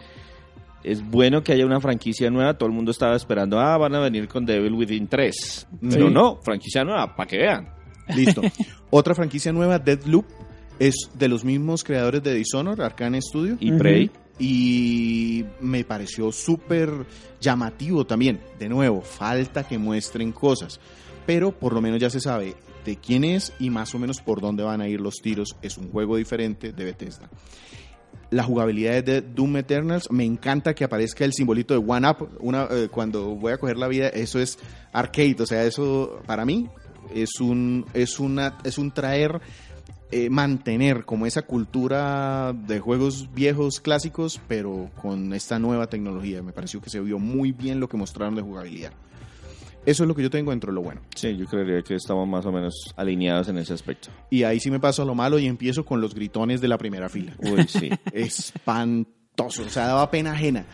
Speaker 4: Es bueno que haya una franquicia nueva. Todo el mundo estaba esperando, ah, van a venir con Devil Within 3. Pero
Speaker 5: Sí.
Speaker 4: no, franquicia nueva, para que vean.
Speaker 5: Listo. Otra franquicia nueva, Deadloop, es de los mismos creadores de Dishonored, Arcane Studio.
Speaker 4: Y. Prey,
Speaker 5: y me pareció súper llamativo también. De nuevo, falta que muestren cosas, pero por lo menos ya se sabe de quién es y más o menos por dónde van a ir los tiros. Es un juego diferente de Bethesda. La jugabilidad de Doom Eternals, me encanta que aparezca el simbolito de One Up. Una, eh, cuando voy a coger la vida, eso es arcade, o sea, eso para mí es un, es una, es un traer eh, mantener como esa cultura de juegos viejos clásicos, pero con esta nueva tecnología. Me pareció que se vio muy bien lo que mostraron de jugabilidad. Eso es lo que yo tengo dentro de lo bueno.
Speaker 4: sí, yo creería que estamos más o menos alineados en ese aspecto.
Speaker 5: Y ahí sí me paso a lo malo y empiezo con los gritones de la primera fila.
Speaker 4: Uy, sí.
Speaker 5: Espantoso, o sea, daba pena ajena.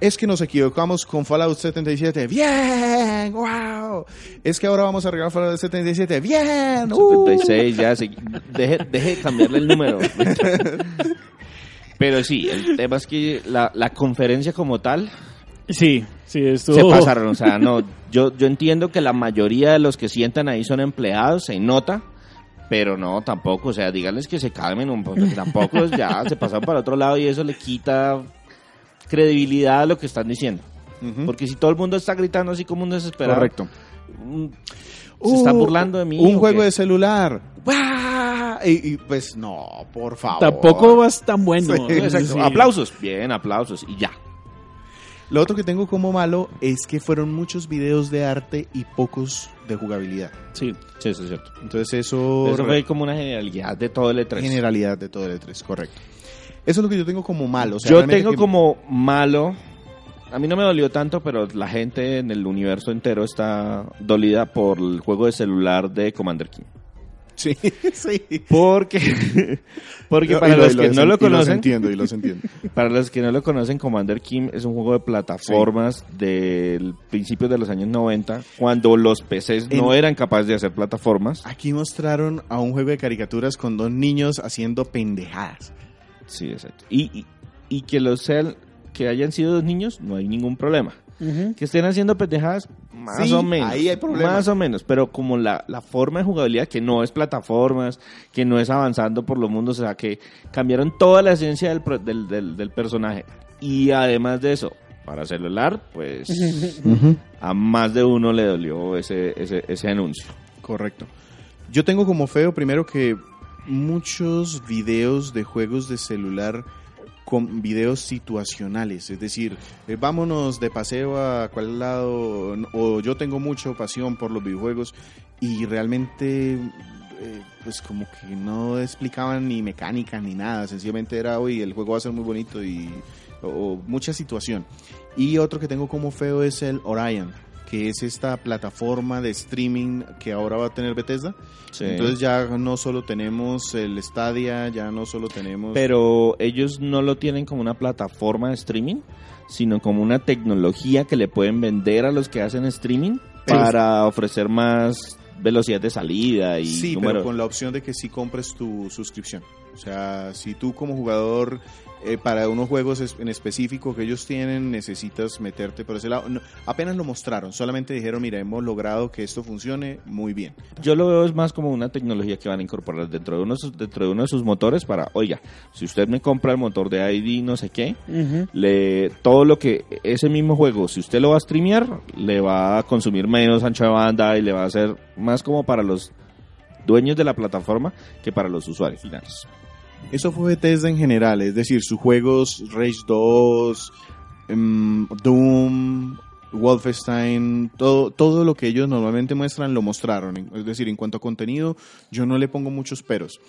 Speaker 5: Es que nos equivocamos con Fallout 77. ¡Bien! ¡Wow! Es que ahora vamos a arreglar Fallout 77. ¡Bien! ¡Uh!
Speaker 4: 76, ya, sí. deje, deje de cambiarle el número. Pero sí, el tema es que la, la conferencia como tal
Speaker 3: Sí, sí, estuvo...
Speaker 4: se pasaron. O sea, no, yo, yo entiendo que la mayoría de los que sientan ahí son empleados, se nota, Pero no, tampoco, o sea, díganles que se calmen un poco, que tampoco ya se pasan para otro lado y eso le quita credibilidad a lo que están diciendo. Porque si todo el mundo está gritando así como un desesperado,
Speaker 5: Correcto.
Speaker 4: mm, se están burlando de mí.
Speaker 5: Un
Speaker 4: ¿o
Speaker 5: juego
Speaker 4: qué?
Speaker 5: de celular. ¡Bah! Y, y, pues no, por favor.
Speaker 3: Tampoco vas tan bueno.
Speaker 5: Sí,
Speaker 4: Sí, exacto.
Speaker 3: Sí.
Speaker 4: Aplausos, bien, aplausos y ya.
Speaker 5: Lo otro que tengo como malo es que fueron muchos videos de arte y pocos de jugabilidad.
Speaker 3: Sí.
Speaker 4: Sí, eso es cierto.
Speaker 5: Entonces eso,
Speaker 4: Eso fue como una generalidad de todo el E3.
Speaker 5: generalidad de todo el E3, correcto. Eso es lo que yo tengo como malo. o sea,
Speaker 4: Yo tengo
Speaker 5: que-
Speaker 4: como malo. A mí no me dolió tanto, pero la gente en el universo entero está dolida por el juego de celular de Commander King.
Speaker 5: Sí, sí.
Speaker 4: Porque, porque para
Speaker 5: lo-
Speaker 4: los que no lo conocen,
Speaker 5: entiendo, y los entiendo.
Speaker 4: para los que no lo conocen, Commander King es un juego de plataformas del principio de los años 90, cuando los PCs no eran capaces de hacer plataformas.
Speaker 5: Aquí mostraron a un juego de caricaturas con dos niños haciendo pendejadas.
Speaker 4: Sí, exacto. Y, y, y que los sean, que hayan sido dos niños, no hay ningún problema. Que estén haciendo pendejadas, más
Speaker 5: Sí,
Speaker 4: o menos.
Speaker 5: ahí hay problema.
Speaker 4: Más o menos, pero como la, la forma de jugabilidad, que no es plataformas, que no es avanzando por los mundos, o sea, que cambiaron toda la esencia del, del, del personaje. Y además de eso, para celular, pues a más de uno le dolió ese, ese, ese anuncio.
Speaker 5: Correcto. Yo tengo como feo primero que muchos videos de juegos de celular con videos situacionales, es decir, eh, vámonos de paseo a cual lado, o yo tengo mucha pasión por los videojuegos y realmente eh, pues como que no explicaban ni mecánica ni nada, sencillamente era hoy el juego va a ser muy bonito y o, mucha situación. Y otro que tengo como feo es el Orion, que es esta plataforma de streaming que ahora va a tener Bethesda.
Speaker 4: Sí.
Speaker 5: Entonces ya no solo tenemos el Stadia, ya no solo tenemos...
Speaker 4: Pero ellos no lo tienen como una plataforma de streaming, sino como una tecnología que le pueden vender a los que hacen streaming
Speaker 5: Pero-
Speaker 4: para ofrecer más velocidad de salida y
Speaker 5: Sí,
Speaker 4: número.
Speaker 5: pero con la opción de que sí compres tu suscripción. O sea, si tú como jugador eh, para unos juegos en específico que ellos tienen necesitas meterte por ese lado. No, apenas lo mostraron, solamente dijeron, mira, hemos logrado que esto funcione muy bien.
Speaker 4: Yo lo veo es más como una tecnología que van a incorporar dentro de uno de sus, dentro de uno de sus motores para, oiga, si usted me compra el motor de ID no sé qué, le todo lo que ese mismo juego, si usted lo va a streamear, le va a consumir menos ancho de banda y le va a hacer más como para los dueños de la plataforma que para los usuarios finales.
Speaker 5: Eso fue Bethesda en general, es decir, sus juegos Rage 2, em, Doom, Wolfenstein, todo, todo lo que ellos normalmente muestran lo mostraron. Es decir, en cuanto a contenido, yo no le pongo muchos peros.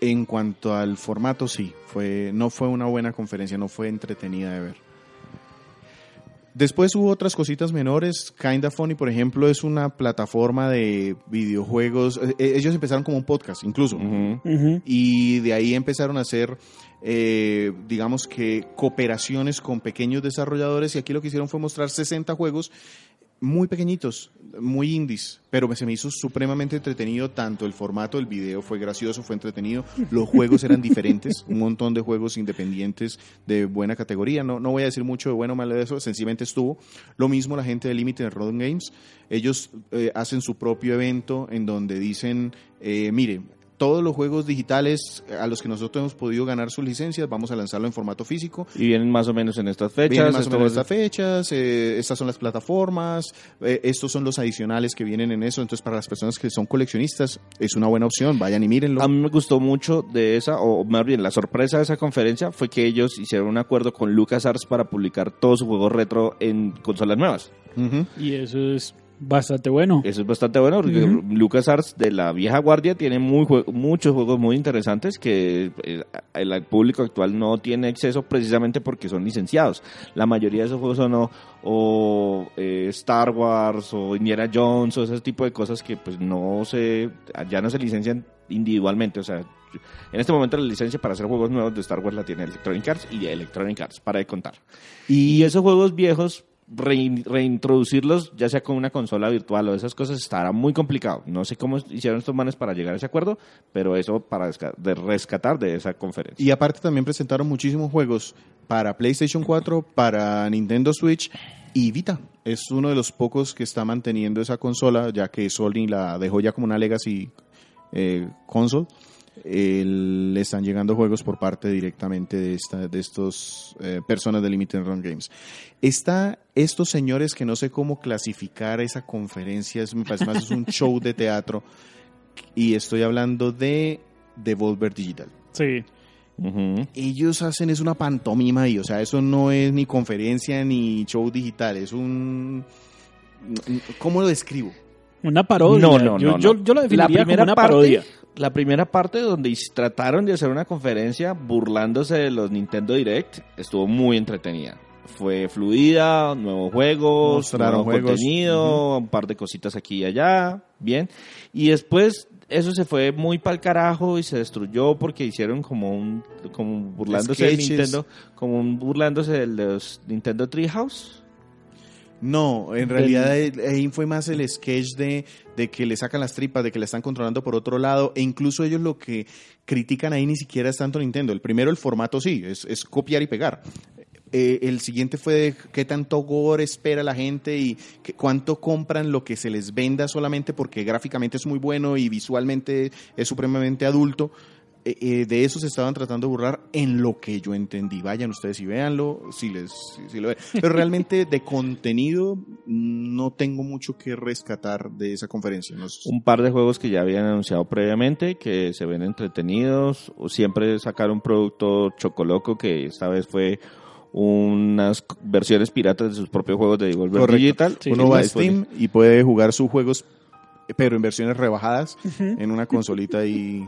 Speaker 5: En cuanto al formato, sí, fue, no fue una buena conferencia, no fue entretenida de ver. Después hubo otras cositas menores. Kinda Funny, por ejemplo, es una plataforma de videojuegos. Eh, eh, Ellos empezaron como un podcast, incluso y de ahí empezaron a hacer, eh, digamos que, cooperaciones con pequeños desarrolladores y aquí lo que hicieron fue mostrar 60 juegos muy pequeñitos, muy indies, pero se me hizo supremamente entretenido, tanto el formato del video fue gracioso, fue entretenido, los juegos eran diferentes, un montón de juegos independientes de buena categoría, no, no voy a decir mucho de bueno o malo de eso, sencillamente estuvo. Lo mismo la gente de Limited Rodon Games, ellos eh, hacen su propio evento en donde dicen, eh, mire, todos los juegos digitales a los que nosotros hemos podido ganar sus licencias, vamos a lanzarlo en formato físico.
Speaker 4: Y vienen más o menos en estas fechas.
Speaker 5: Vienen más o menos
Speaker 4: a
Speaker 5: estas fechas, eh, estas son las plataformas, eh, estos son los adicionales que vienen en eso. Entonces, para las personas que son coleccionistas, es una buena opción. Vayan y mírenlo.
Speaker 4: A mí me gustó mucho de esa, o más bien la sorpresa de esa conferencia fue que ellos hicieron un acuerdo con LucasArts para publicar todos sus juegos retro en consolas nuevas.
Speaker 3: Y eso es bastante bueno.
Speaker 4: Eso es bastante bueno porque
Speaker 3: Ujú.
Speaker 4: LucasArts de la vieja guardia tiene muy muchos juegos muy interesantes que eh, el, el público actual no tiene acceso precisamente porque son licenciados. La mayoría de esos juegos son o, o, eh, Star Wars o Indiana Jones o ese tipo de cosas que pues no se ya no se licencian individualmente, o sea, en este momento la licencia para hacer juegos nuevos de Star Wars la tiene Electronic Arts y Electronic Arts para de contar. Y esos juegos viejos rein- reintroducirlos ya sea con una consola virtual o esas cosas estará muy complicado. No sé cómo hicieron estos manes para llegar a ese acuerdo, pero eso para de rescatar de esa conferencia.
Speaker 5: Y aparte también presentaron muchísimos juegos para PlayStation 4, para Nintendo Switch y Vita. Es uno de los pocos que está manteniendo esa consola, ya que Sony la dejó ya como una legacy eh, console, eh, le están llegando juegos por parte directamente de esta, de estos eh, personas de Limited Run Games. Está estos señores que no sé cómo clasificar esa conferencia, es, me parece más es un show de teatro, y estoy hablando de Devolver Digital.
Speaker 3: Sí.
Speaker 5: Ellos hacen es una pantomima ahí, o sea, eso no es ni conferencia ni show digital, es un... ¿Cómo lo describo?
Speaker 3: Una parodia.
Speaker 4: No, no,
Speaker 3: yo,
Speaker 4: no,
Speaker 3: yo, yo lo definiría
Speaker 4: la primera
Speaker 3: como una
Speaker 4: parte,
Speaker 3: parodia.
Speaker 4: La primera parte donde trataron de hacer una conferencia burlándose de los Nintendo Direct estuvo muy entretenida. Fue fluida, nuevos juegos,
Speaker 5: Mostraron
Speaker 4: nuevo
Speaker 5: juegos,
Speaker 4: contenido, un par de cositas aquí y allá, bien. Y después eso se fue muy pa'l carajo y se destruyó porque hicieron como un como burlándose de. Nintendo, como un burlándose de los Nintendo Treehouse.
Speaker 5: No, en realidad ahí fue más el sketch de, de que le sacan las tripas, de que le están controlando por otro lado, e incluso ellos lo que critican ahí ni siquiera es tanto Nintendo. El primero, el formato sí, es, es copiar y pegar. Eh, el siguiente fue de qué tanto gore espera la gente y que- cuánto compran lo que se les venda solamente porque gráficamente es muy bueno y visualmente es supremamente adulto. Eh, eh, de eso se estaban tratando de burlar en lo que yo entendí. Vayan ustedes y véanlo, si les si, si lo ven. Pero realmente de contenido no tengo mucho que rescatar de esa conferencia. No sé.
Speaker 4: un par de juegos que ya habían anunciado previamente, que se ven entretenidos, o siempre sacaron un producto chocoloco que esta vez fue unas versiones piratas de sus propios juegos de Devolver
Speaker 5: Correcto.
Speaker 4: Digital.
Speaker 3: Sí,
Speaker 5: Uno va a. Steam y puede jugar sus juegos, pero en versiones rebajadas, en una consolita y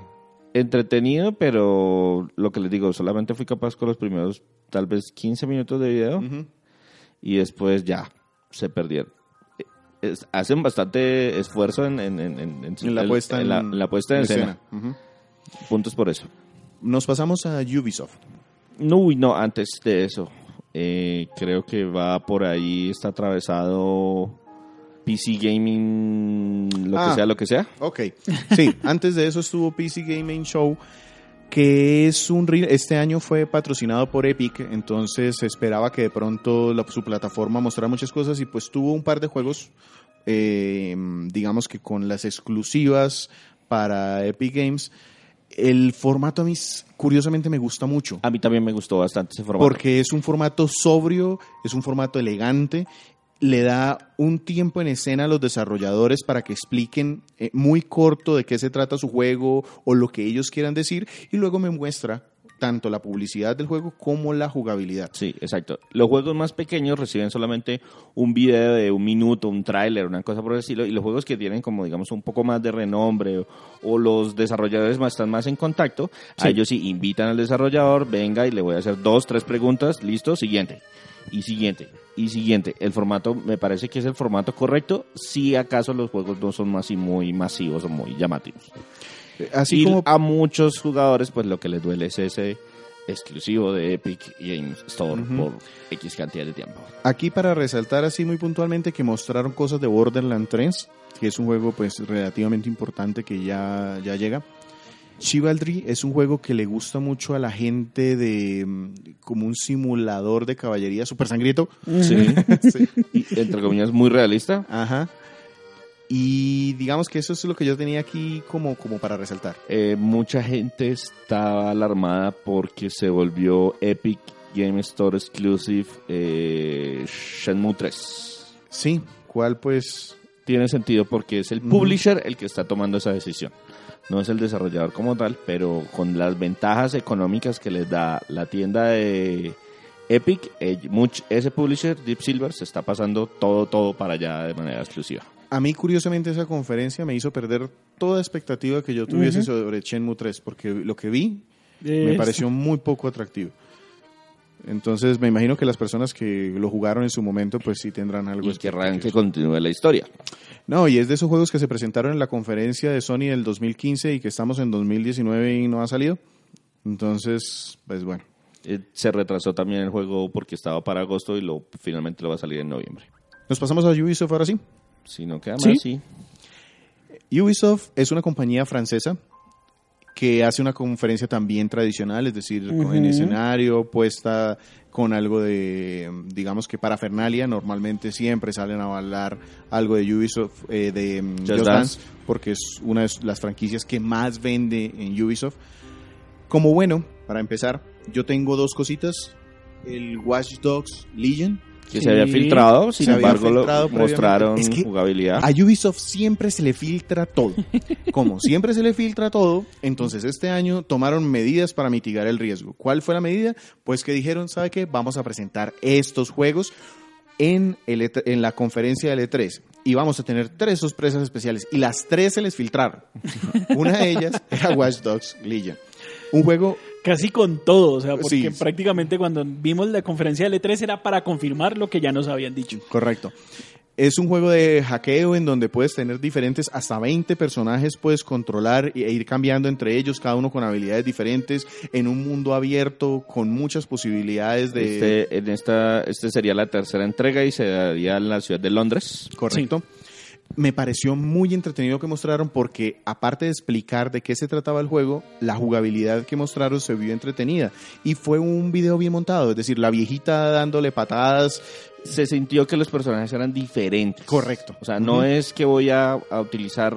Speaker 4: Entretenido, pero lo que les digo, solamente fui capaz con los primeros tal vez 15 minutos de video y después ya se perdieron. Eh, es- hacen bastante esfuerzo en, en, en,
Speaker 5: la puesta
Speaker 4: en la, la puesta en escena. Puntos por eso.
Speaker 5: Nos pasamos a Ubisoft.
Speaker 4: No, no, antes de eso. eh, creo que va por ahí, está atravesado PC Gaming, lo
Speaker 5: Ah.
Speaker 4: que sea, lo que sea.
Speaker 5: Ok, sí, antes de eso estuvo PC Gaming Show, que es un este año fue patrocinado por Epic, entonces se esperaba que de pronto la- su plataforma mostrara muchas cosas y pues tuvo un par de juegos, eh, digamos que con las exclusivas para Epic Games. El formato a mí curiosamente me gusta mucho.
Speaker 4: A mí también me gustó bastante ese formato.
Speaker 5: Porque es un formato sobrio, es un formato elegante, le da un tiempo en escena a los desarrolladores para que expliquen eh, muy corto de qué se trata su juego o lo que ellos quieran decir y luego me muestra tanto la publicidad del juego como la jugabilidad.
Speaker 4: Sí, exacto. Los juegos más pequeños reciben solamente un video de un minuto, un tráiler, una cosa por el estilo, y los juegos que tienen como digamos un poco más de renombre o, o los desarrolladores más, están más en contacto, a ellos sí invitan al desarrollador, venga y le voy a hacer dos, tres preguntas, listo, siguiente, y siguiente, y siguiente. El formato me parece que es el formato correcto, si acaso los juegos no son así muy masivos o muy llamativos.
Speaker 5: Así
Speaker 4: y
Speaker 5: como
Speaker 4: a muchos jugadores, pues lo que les duele es ese exclusivo de Epic Games Store por X cantidad de tiempo.
Speaker 5: Aquí para resaltar así muy puntualmente que mostraron cosas de Borderlands 3, que es un juego pues relativamente importante que ya, ya llega. Chivalry es un juego que le gusta mucho a la gente de mm, como un simulador de caballería súper sangriento.
Speaker 4: Sí.
Speaker 5: Sí.
Speaker 4: Y, entre comillas, muy realista.
Speaker 5: Ajá. Y digamos que eso es lo que yo tenía aquí como, como para resaltar.
Speaker 4: Eh, mucha gente estaba alarmada porque se volvió Epic Game Store Exclusive eh, Shenmue 3.
Speaker 5: Sí, cuál pues
Speaker 4: Tiene sentido porque es el publisher el que está tomando esa decisión. No es el desarrollador como tal, pero con las ventajas económicas que les da la tienda de Epic, eh, ese publisher, Deep Silver, se está pasando todo, todo para allá de manera exclusiva.
Speaker 5: A mí, curiosamente, esa conferencia me hizo perder toda expectativa que yo tuviese sobre Shenmue 3, porque lo que vi me
Speaker 3: Es-
Speaker 5: pareció muy poco atractivo. Entonces, me imagino que las personas que lo jugaron en su momento, pues sí tendrán algo.
Speaker 4: Y querrán que continúe la historia.
Speaker 5: No, y es de esos juegos que se presentaron en la conferencia de Sony del 2015 y que estamos en 2019 y no ha salido. Entonces, pues bueno.
Speaker 4: Eh, se retrasó también el juego porque estaba para agosto y lo finalmente lo va a salir en noviembre.
Speaker 5: Nos pasamos a Ubisoft ahora sí.
Speaker 4: Si no queda
Speaker 3: ¿Sí?
Speaker 4: más, sí.
Speaker 5: Ubisoft es una compañía francesa que hace una conferencia también tradicional, es decir, en escenario, puesta con algo de, digamos que parafernalia, normalmente siempre salen a bailar algo de Ubisoft, eh, de mm,
Speaker 4: Just
Speaker 5: Just
Speaker 4: Dance.
Speaker 5: Dance, porque es una de las franquicias que más vende en Ubisoft. Como bueno, para empezar, yo tengo dos cositas, el Watch Dogs Legion,
Speaker 4: Que
Speaker 3: Sí.
Speaker 4: se había filtrado, sin embargo, lo-
Speaker 5: filtrado
Speaker 4: mostraron
Speaker 5: Es que
Speaker 4: jugabilidad.
Speaker 5: A Ubisoft siempre se le filtra todo. Como siempre se le filtra todo, entonces este año tomaron medidas para mitigar el riesgo. ¿Cuál fue la medida? Pues que dijeron, ¿sabe qué? Vamos a presentar estos juegos en, el E3 en la conferencia del E3 y vamos a tener tres sorpresas especiales y las tres se les filtraron. Una de ellas era Watch Dogs Legion. Un juego
Speaker 3: Casi con todo, o sea, porque
Speaker 5: Sí.
Speaker 3: prácticamente cuando vimos la conferencia del E3 era para confirmar lo que ya nos habían dicho.
Speaker 5: Correcto. Es un juego de hackeo en donde puedes tener diferentes, hasta 20 personajes puedes controlar e ir cambiando entre ellos, cada uno con habilidades diferentes, en un mundo abierto con muchas posibilidades de...
Speaker 4: Este, en esta, este sería la tercera entrega y se daría en la ciudad de Londres.
Speaker 5: Correcto. Me pareció muy entretenido que mostraron porque aparte de explicar de qué se trataba el juego, la jugabilidad que mostraron se vio entretenida y fue un video bien montado, es decir, la viejita dándole patadas.
Speaker 4: Se sintió que los personajes eran diferentes.
Speaker 5: Correcto.
Speaker 4: O sea, no es que voy a, a utilizar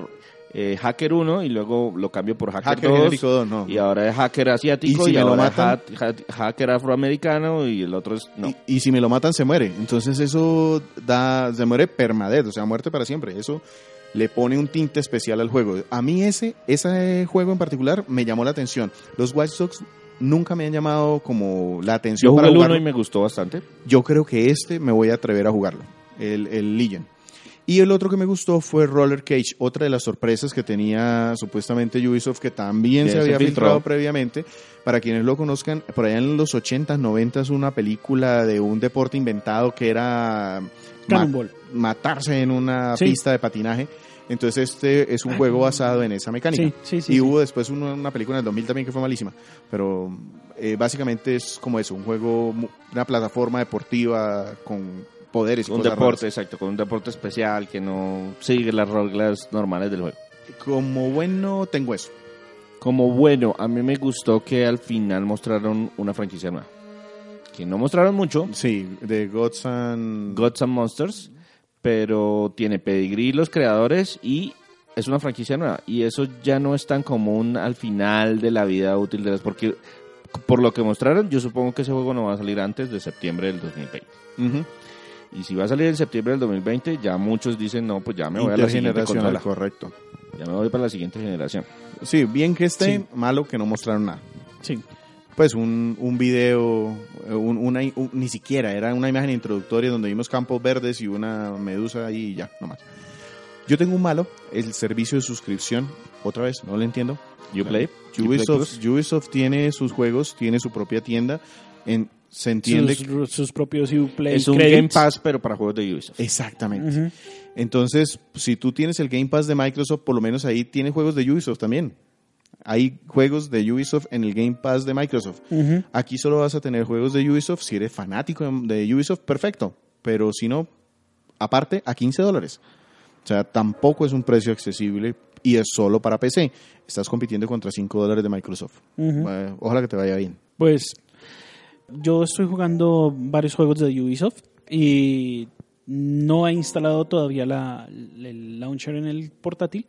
Speaker 4: eh, Hacker 1 y luego lo cambio por Hacker,
Speaker 5: Hacker
Speaker 4: 2.
Speaker 5: genérico 2, no.
Speaker 4: Y ahora es Hacker asiático
Speaker 5: ¿Y
Speaker 4: y,
Speaker 5: si lo
Speaker 4: ahora
Speaker 5: matan?
Speaker 4: es ha- ha- Hacker afroamericano y el otro es... No.
Speaker 5: Y, y si me lo matan, se muere. Entonces eso da, se muere permadeath, o sea, muerte para siempre. Eso le pone un tinte especial al juego. A mí ese, ese juego en particular me llamó la atención. Los Watch Dogs nunca me han llamado como la atención
Speaker 4: Yo
Speaker 5: para
Speaker 4: el 1
Speaker 5: jugarlo.
Speaker 4: y me gustó bastante.
Speaker 5: Yo creo que este me voy a atrever a jugarlo, el, el Legion. Y el otro que me gustó fue Roller Cage, otra de las sorpresas que tenía supuestamente Ubisoft, que también se había filtrado previamente. Para quienes lo conozcan, por allá en los 80s, 90s, una película de un deporte inventado que era ma-
Speaker 3: Cannonball.
Speaker 5: matarse en una
Speaker 3: Sí.
Speaker 5: pista de patinaje. Entonces este es un juego basado en esa mecánica.
Speaker 3: Sí, sí, sí,
Speaker 5: y hubo después una, una película en el 2000 también que fue malísima. Pero eh, básicamente es como eso, un juego, una plataforma deportiva con poderes. y
Speaker 4: Un
Speaker 5: cosas
Speaker 4: deporte,
Speaker 5: raras.
Speaker 4: exacto, con un deporte especial que no sigue las reglas normales del juego.
Speaker 5: Como bueno tengo eso.
Speaker 4: Como bueno, a mí me gustó que al final mostraron una franquicia nueva. Que no mostraron mucho,
Speaker 5: Sí, de Gods and...
Speaker 4: Gods and Monsters, pero tiene pedigrí los creadores y es una franquicia nueva. Y eso ya no es tan común al final de la vida útil de las... Porque por lo que mostraron, yo supongo que ese juego no va a salir antes de septiembre del 2020.
Speaker 5: Ujú.
Speaker 4: Y si va a salir en septiembre del 2020, ya muchos dicen, no, pues ya me voy a la siguiente consola.
Speaker 5: correcto.
Speaker 4: Ya me voy para la siguiente generación.
Speaker 5: Sí, bien que esté,
Speaker 3: Sí.
Speaker 5: malo que no mostraron nada.
Speaker 3: Sí.
Speaker 5: Pues un, un video, eh, un- una, un- ni siquiera, era una imagen introductoria donde vimos campos verdes y una medusa ahí y ya, nomás. Yo tengo un malo, el servicio de suscripción, otra vez, no lo entiendo.
Speaker 4: Uplay.
Speaker 5: Ubisoft. Ubisoft tiene sus juegos, tiene su propia tienda, en, se entiende...
Speaker 3: Sus, sus propios Uplay
Speaker 4: Es un
Speaker 3: credits.
Speaker 4: Game Pass, pero para juegos de Ubisoft.
Speaker 5: Exactamente. Entonces, si tú tienes el Game Pass de Microsoft, por lo menos ahí tiene juegos de Ubisoft también. Hay juegos de Ubisoft en el Game Pass de Microsoft. Aquí solo vas a tener juegos de Ubisoft. Si eres fanático de Ubisoft, perfecto. Pero si no, aparte, a 15 dólares. O sea, tampoco es un precio accesible y es solo para PC. Estás compitiendo contra 5 dólares de Microsoft. Eh, ojalá que te vaya bien.
Speaker 3: Pues yo estoy jugando varios juegos de Ubisoft y no he instalado todavía la, el launcher en el portátil,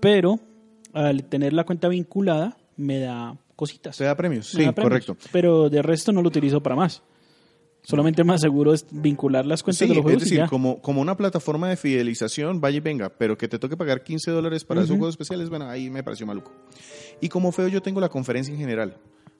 Speaker 3: pero al tener la cuenta vinculada me da cositas.
Speaker 5: ¿Se da premios? Sí,
Speaker 3: da premios,
Speaker 5: correcto.
Speaker 3: Pero de resto no lo utilizo para más. Solamente más seguro es vincular las cuentas
Speaker 5: Sí,
Speaker 3: de los
Speaker 5: es
Speaker 3: juegos y
Speaker 5: decir,
Speaker 3: ya.
Speaker 5: como, como una plataforma de fidelización, vaya y venga, pero que te toque pagar 15 dólares para esos
Speaker 3: Ujú.
Speaker 5: juegos especiales, bueno, ahí me pareció maluco. Y como feo, yo tengo la conferencia en general.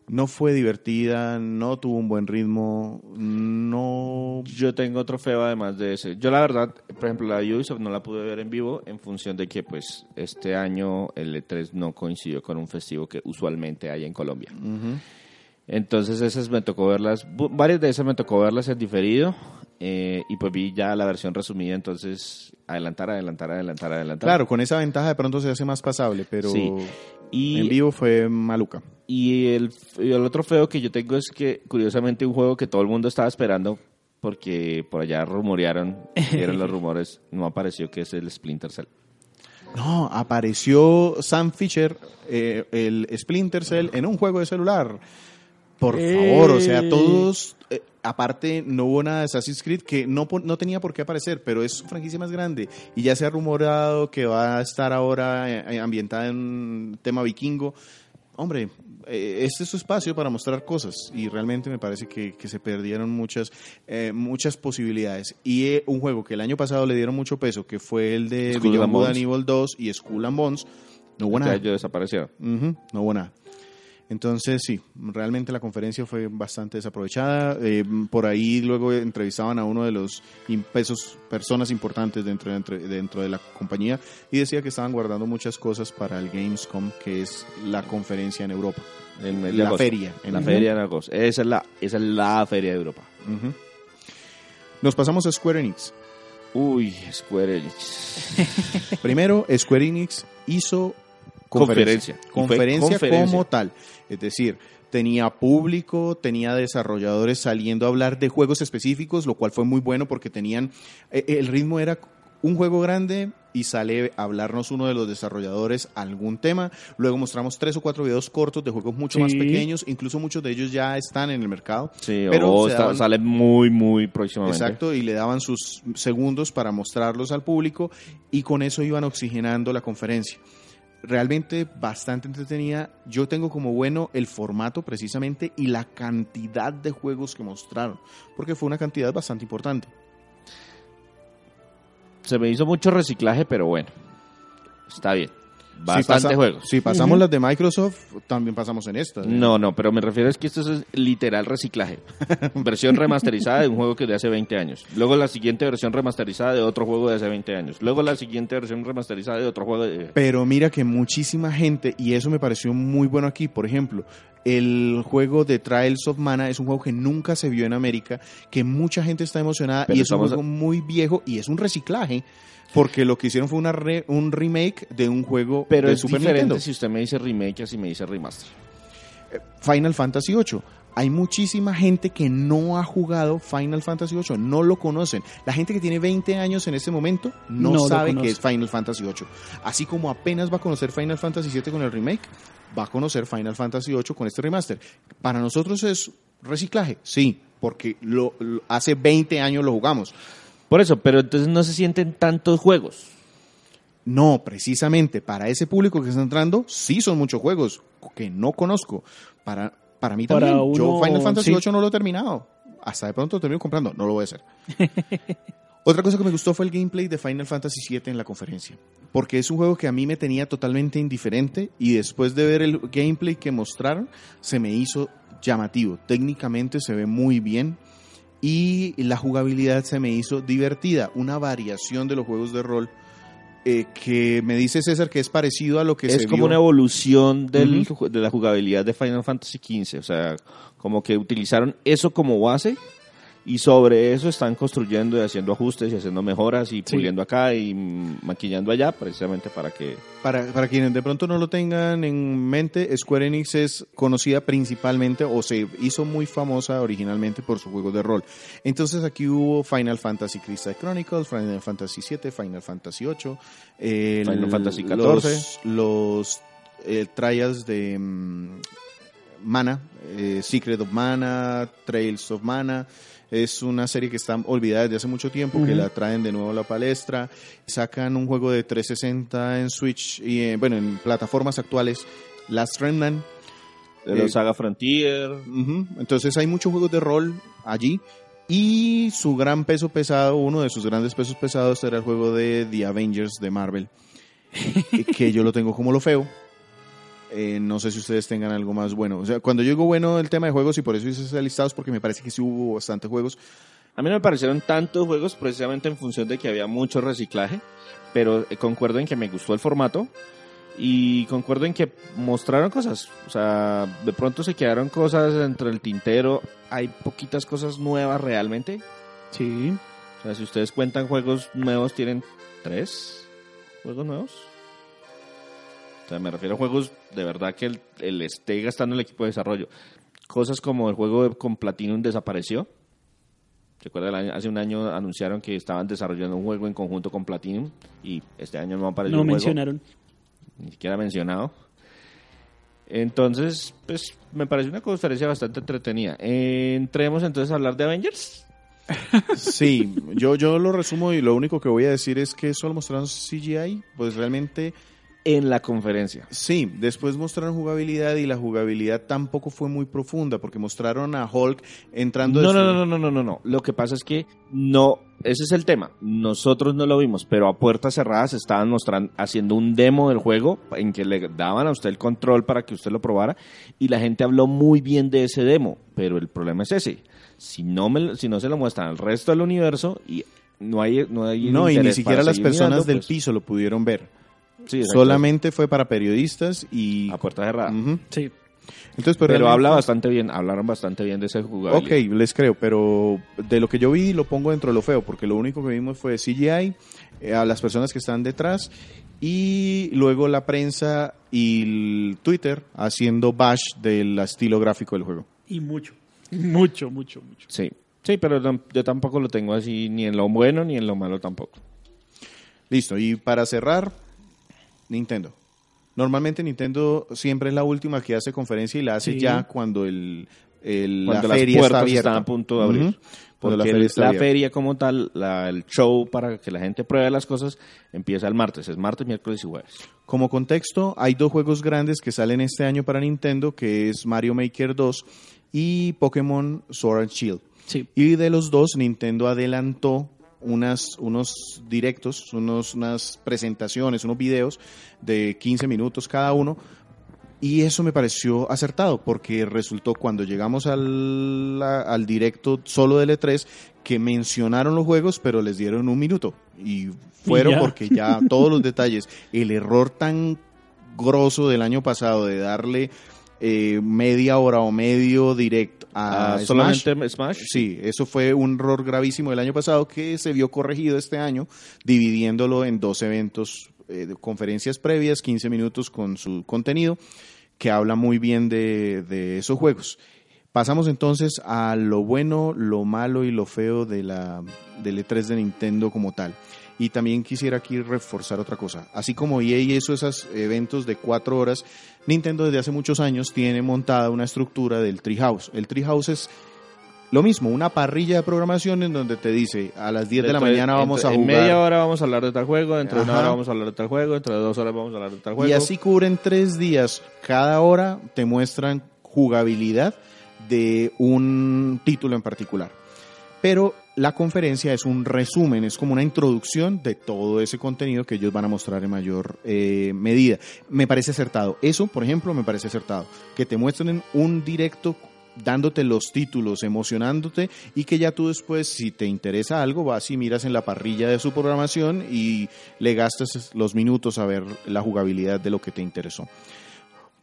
Speaker 5: No fue divertida, no tuvo un buen ritmo, no...
Speaker 4: Yo tengo otro feo además de ese. Yo la verdad, por ejemplo, la de Ubisoft no la pude ver en vivo en función de que pues este año el E3 no coincidió con un festivo que usualmente hay en Colombia. Entonces esas me tocó verlas, varias de esas me tocó verlas en diferido eh, y pues vi ya la versión resumida, entonces adelantar, adelantar, adelantar, adelantar.
Speaker 5: Claro, con esa ventaja de pronto se hace más pasable, pero
Speaker 4: Sí. Y
Speaker 5: en vivo fue maluca.
Speaker 4: Y el, y el otro feo que yo tengo es que, curiosamente, un juego que todo el mundo estaba esperando, porque por allá rumorearon, eran los rumores, no apareció, que es el Splinter Cell.
Speaker 5: No, apareció Sam Fisher, eh, el Splinter Cell, en un juego de celular. Por favor, o sea, todos. eh, aparte, no hubo nada de Assassin's Creed que no, no tenía por qué aparecer, pero es su franquicia más grande. Y ya se ha rumorado que va a estar ahora eh, ambientada en un tema vikingo. Hombre, eh, este es su espacio para mostrar cosas y realmente me parece que, que se perdieron muchas, eh, muchas posibilidades. Y eh, un juego que el año pasado le dieron mucho peso, que fue el de Beyond Good and Evil 2 y Skull and Bones, no hubo
Speaker 4: Ya
Speaker 5: nada.
Speaker 4: ellos desaparecieron.
Speaker 5: Ujú, no hubo nada. Entonces, sí, realmente la conferencia fue bastante desaprovechada. Eh, por ahí luego entrevistaban a uno de los im- pesos, personas importantes dentro, dentro, dentro de la compañía y decía que estaban guardando muchas cosas para el Gamescom, que es la conferencia en Europa.
Speaker 4: De
Speaker 5: La feria. en
Speaker 4: La feria en agosto. Esa es la, esa es la feria de Europa.
Speaker 5: Nos pasamos a Square Enix.
Speaker 4: Uy, Square Enix.
Speaker 5: Primero, Square Enix hizo
Speaker 4: Conferencia.
Speaker 5: Conferencia,
Speaker 4: conferencia.
Speaker 5: como tal. Es decir, tenía público, tenía desarrolladores saliendo a hablar de juegos específicos, lo cual fue muy bueno porque tenían. eh, El ritmo era un juego grande y sale a hablarnos uno de los desarrolladores algún tema. Luego mostramos tres o cuatro videos cortos de juegos mucho más pequeños, incluso muchos de ellos ya están en el mercado.
Speaker 4: Sí,
Speaker 5: Pero daban-
Speaker 4: sale muy, muy próximamente.
Speaker 5: Exacto, y le daban sus segundos para mostrarlos al público y con eso iban oxigenando la conferencia. Realmente bastante entretenida. Yo tengo como bueno el formato precisamente y la cantidad de juegos que mostraron, porque fue una cantidad bastante importante.
Speaker 4: Se me hizo mucho reciclaje, pero bueno. Está bien. Bastante
Speaker 5: si
Speaker 4: juegos.
Speaker 5: Si pasamos las de Microsoft, también pasamos en esta.
Speaker 4: No, no, pero me refiero es que esto es literal reciclaje. versión remasterizada de un juego que de hace 20 años. Luego la siguiente versión remasterizada de otro juego de hace 20 años. Luego la siguiente versión remasterizada de otro juego de...
Speaker 5: Pero mira que muchísima gente, y eso me pareció muy bueno aquí, por ejemplo, el juego de Trials of Mana es un juego que nunca se vio en América, que mucha gente está emocionada
Speaker 4: Pero
Speaker 5: y es un juego muy viejo y es un reciclaje, porque lo que hicieron fue una re- un remake de un juego
Speaker 4: Pero
Speaker 5: de
Speaker 4: es
Speaker 5: Super
Speaker 4: diferente
Speaker 5: Nintendo,
Speaker 4: si usted me dice remake así me dice remaster.
Speaker 5: Final Fantasy VIII. Hay muchísima gente que no ha jugado Final Fantasy VIII, no lo conocen. La gente que tiene 20 años en este momento no, sabe que es Final Fantasy VIII. Así como apenas va a conocer Final Fantasy VII con el remake, va a conocer Final Fantasy VIII con este remaster. Para nosotros es reciclaje, sí, porque lo, lo- hace 20 años lo jugamos.
Speaker 4: Por eso, pero entonces no se sienten tantos juegos.
Speaker 5: No, precisamente para ese público que está entrando, sí son muchos juegos que no conozco. Para, para mí
Speaker 3: Para
Speaker 5: también, yo Final Fantasy
Speaker 3: sí.
Speaker 5: VIII no lo he terminado. Hasta de pronto lo termino comprando, no lo voy a hacer. Otra cosa que me gustó fue el gameplay de Final Fantasy VII en la conferencia. Porque es un juego que a mí me tenía totalmente indiferente y después de ver el gameplay que mostraron, se me hizo llamativo. Técnicamente se ve muy bien y la jugabilidad se me hizo divertida. Una variación de los juegos de rol eh, que me dice César que es parecido a lo que
Speaker 4: es
Speaker 5: se
Speaker 4: como
Speaker 5: vio.
Speaker 4: una evolución del- de la jugabilidad de Final Fantasy XV. O sea, como que utilizaron eso como base y sobre eso están construyendo y haciendo ajustes y haciendo mejoras y
Speaker 3: Sí.
Speaker 4: puliendo acá y maquillando allá precisamente para que...
Speaker 5: Para, para quienes de pronto no lo tengan en mente, Square Enix es conocida principalmente o se hizo muy famosa originalmente por su juego de rol. Entonces aquí hubo Final Fantasy Crystal Chronicles, Final Fantasy VII, Final Fantasy VIII, el-
Speaker 4: Final Fantasy
Speaker 5: los,
Speaker 4: XIV.
Speaker 5: los eh, trials de mm, Mana, eh, Secret of Mana, Trails of Mana. Es una serie que está olvidada desde hace mucho tiempo, que la traen de nuevo a la palestra. Sacan un juego de 360 en Switch y, eh, bueno, en plataformas actuales. Last Remnant.
Speaker 4: De la
Speaker 5: Eh,
Speaker 4: saga Frontier.
Speaker 5: Entonces hay muchos juegos de rol allí. Y su gran peso pesado, uno de sus grandes pesos pesados era el juego de The Avengers de Marvel. que yo lo tengo como lo feo. Eh, no sé si ustedes tengan algo más bueno. O sea, cuando yo digo bueno el tema de juegos, y por eso hice esos listados, porque me parece que sí hubo bastantes juegos.
Speaker 4: A mí no me parecieron tantos juegos precisamente en función de que había mucho reciclaje, pero eh, concuerdo en que me gustó el formato y concuerdo en que mostraron cosas. O sea, de pronto se quedaron cosas entre el tintero. Hay poquitas cosas nuevas realmente.
Speaker 3: Sí.
Speaker 4: O sea, si ustedes cuentan juegos nuevos, tienen tres juegos nuevos. O sea, me refiero a juegos de verdad que el, el esté gastando el equipo de desarrollo. Cosas como el juego con Platinum desapareció. Recuerda, hace un año anunciaron que estaban desarrollando un juego en conjunto con Platinum y este año no apareció
Speaker 3: No
Speaker 4: un juego,
Speaker 3: mencionaron.
Speaker 4: ni siquiera mencionado. Entonces, pues me parece una conferencia bastante entretenida. Entremos entonces a hablar de Avengers.
Speaker 5: Sí, yo, yo lo resumo y lo único que voy a decir es que solo mostraron CGI, pues realmente
Speaker 4: En la conferencia.
Speaker 5: sí, después mostraron jugabilidad y la jugabilidad tampoco fue muy profunda porque mostraron a Hulk entrando
Speaker 4: No, no, no, no, no, no, no. Lo que pasa es que no, ese es el tema. Nosotros no lo vimos, pero a puertas cerradas estaban mostrando, haciendo un demo del juego en que le daban a usted el control para que usted lo probara y la gente habló muy bien de ese demo, pero el problema es ese. Si no, me, si no se lo muestran al resto del universo y no hay, no hay
Speaker 5: No, y ni siquiera las personas
Speaker 4: mirando,
Speaker 5: del
Speaker 4: pues,
Speaker 5: piso lo pudieron ver.
Speaker 4: Sí.
Speaker 5: Solamente fue para periodistas y...
Speaker 4: a puerta cerrada.
Speaker 3: Sí.
Speaker 5: Entonces, pues,
Speaker 4: Pero habla bastante bien, hablaron bastante bien de ese jugador.
Speaker 5: Ok, les creo, pero de lo que yo vi lo pongo dentro de lo feo, porque lo único que vimos fue CGI, eh, a las personas que están detrás, y luego la prensa y el Twitter haciendo bash del estilo gráfico del juego.
Speaker 3: Y mucho. Mucho, mucho, mucho.
Speaker 4: Sí, sí, pero no- yo tampoco lo tengo así ni en lo bueno ni en lo malo tampoco.
Speaker 5: Listo, y para cerrar, Nintendo. Normalmente Nintendo siempre es la última que hace conferencia y la hace
Speaker 3: Sí.
Speaker 5: ya cuando el, el-
Speaker 4: Cuando
Speaker 5: la
Speaker 4: las
Speaker 5: feria
Speaker 4: puertas
Speaker 5: está abierta.
Speaker 4: están a punto de abrir. Porque
Speaker 5: la feria
Speaker 4: la como tal, la- el show para que la gente pruebe las cosas, empieza el martes. Es martes, miércoles y jueves.
Speaker 5: Como contexto, hay dos juegos grandes que salen este año para Nintendo, que es Mario Maker 2 y Pokémon Sword and Shield.
Speaker 3: Sí.
Speaker 5: Y de los dos, Nintendo adelantó unas, unos directos, unos, unas presentaciones, unos videos de 15 minutos cada uno. Y eso me pareció acertado, porque resultó cuando llegamos al, la- al directo solo del E3 que mencionaron los juegos, pero les dieron un minuto. Y fueron
Speaker 3: ya.
Speaker 5: porque ya todos los detalles, el error tan grosso del año pasado de darle eh, media hora o medio direct a
Speaker 4: Ah,
Speaker 5: Smash,
Speaker 4: solamente Smash.
Speaker 5: Sí, eso fue un error gravísimo del año pasado que se vio corregido este año, dividiéndolo en dos eventos, eh, de conferencias previas, 15 minutos con su contenido, que habla muy bien de, de esos juegos. Pasamos entonces a lo bueno, lo malo y lo feo de la, del E3 de Nintendo como tal. Y también quisiera aquí reforzar otra cosa. Así como EA hizo esos eventos de cuatro horas, Nintendo desde hace muchos años tiene montada una estructura del Treehouse. El Treehouse es lo mismo, una parrilla de programación en donde te dice a las 10 de la mañana vamos a
Speaker 4: entre-
Speaker 5: jugar.
Speaker 4: En media hora vamos a hablar de tal juego, dentro de una
Speaker 5: Ajá.
Speaker 4: hora vamos a hablar de tal juego, dentro de dos horas vamos a hablar de tal juego.
Speaker 5: Y así cubren tres días. Cada hora te muestran jugabilidad de un título en particular. Pero la conferencia es un resumen, es como una introducción de todo ese contenido que ellos van a mostrar en mayor eh, medida. Me parece acertado. Eso, por ejemplo, me parece acertado. Que te muestren un directo dándote los títulos, emocionándote y que ya tú después, si te interesa algo, vas y miras en la parrilla de su programación y le gastas los minutos a ver la jugabilidad de lo que te interesó.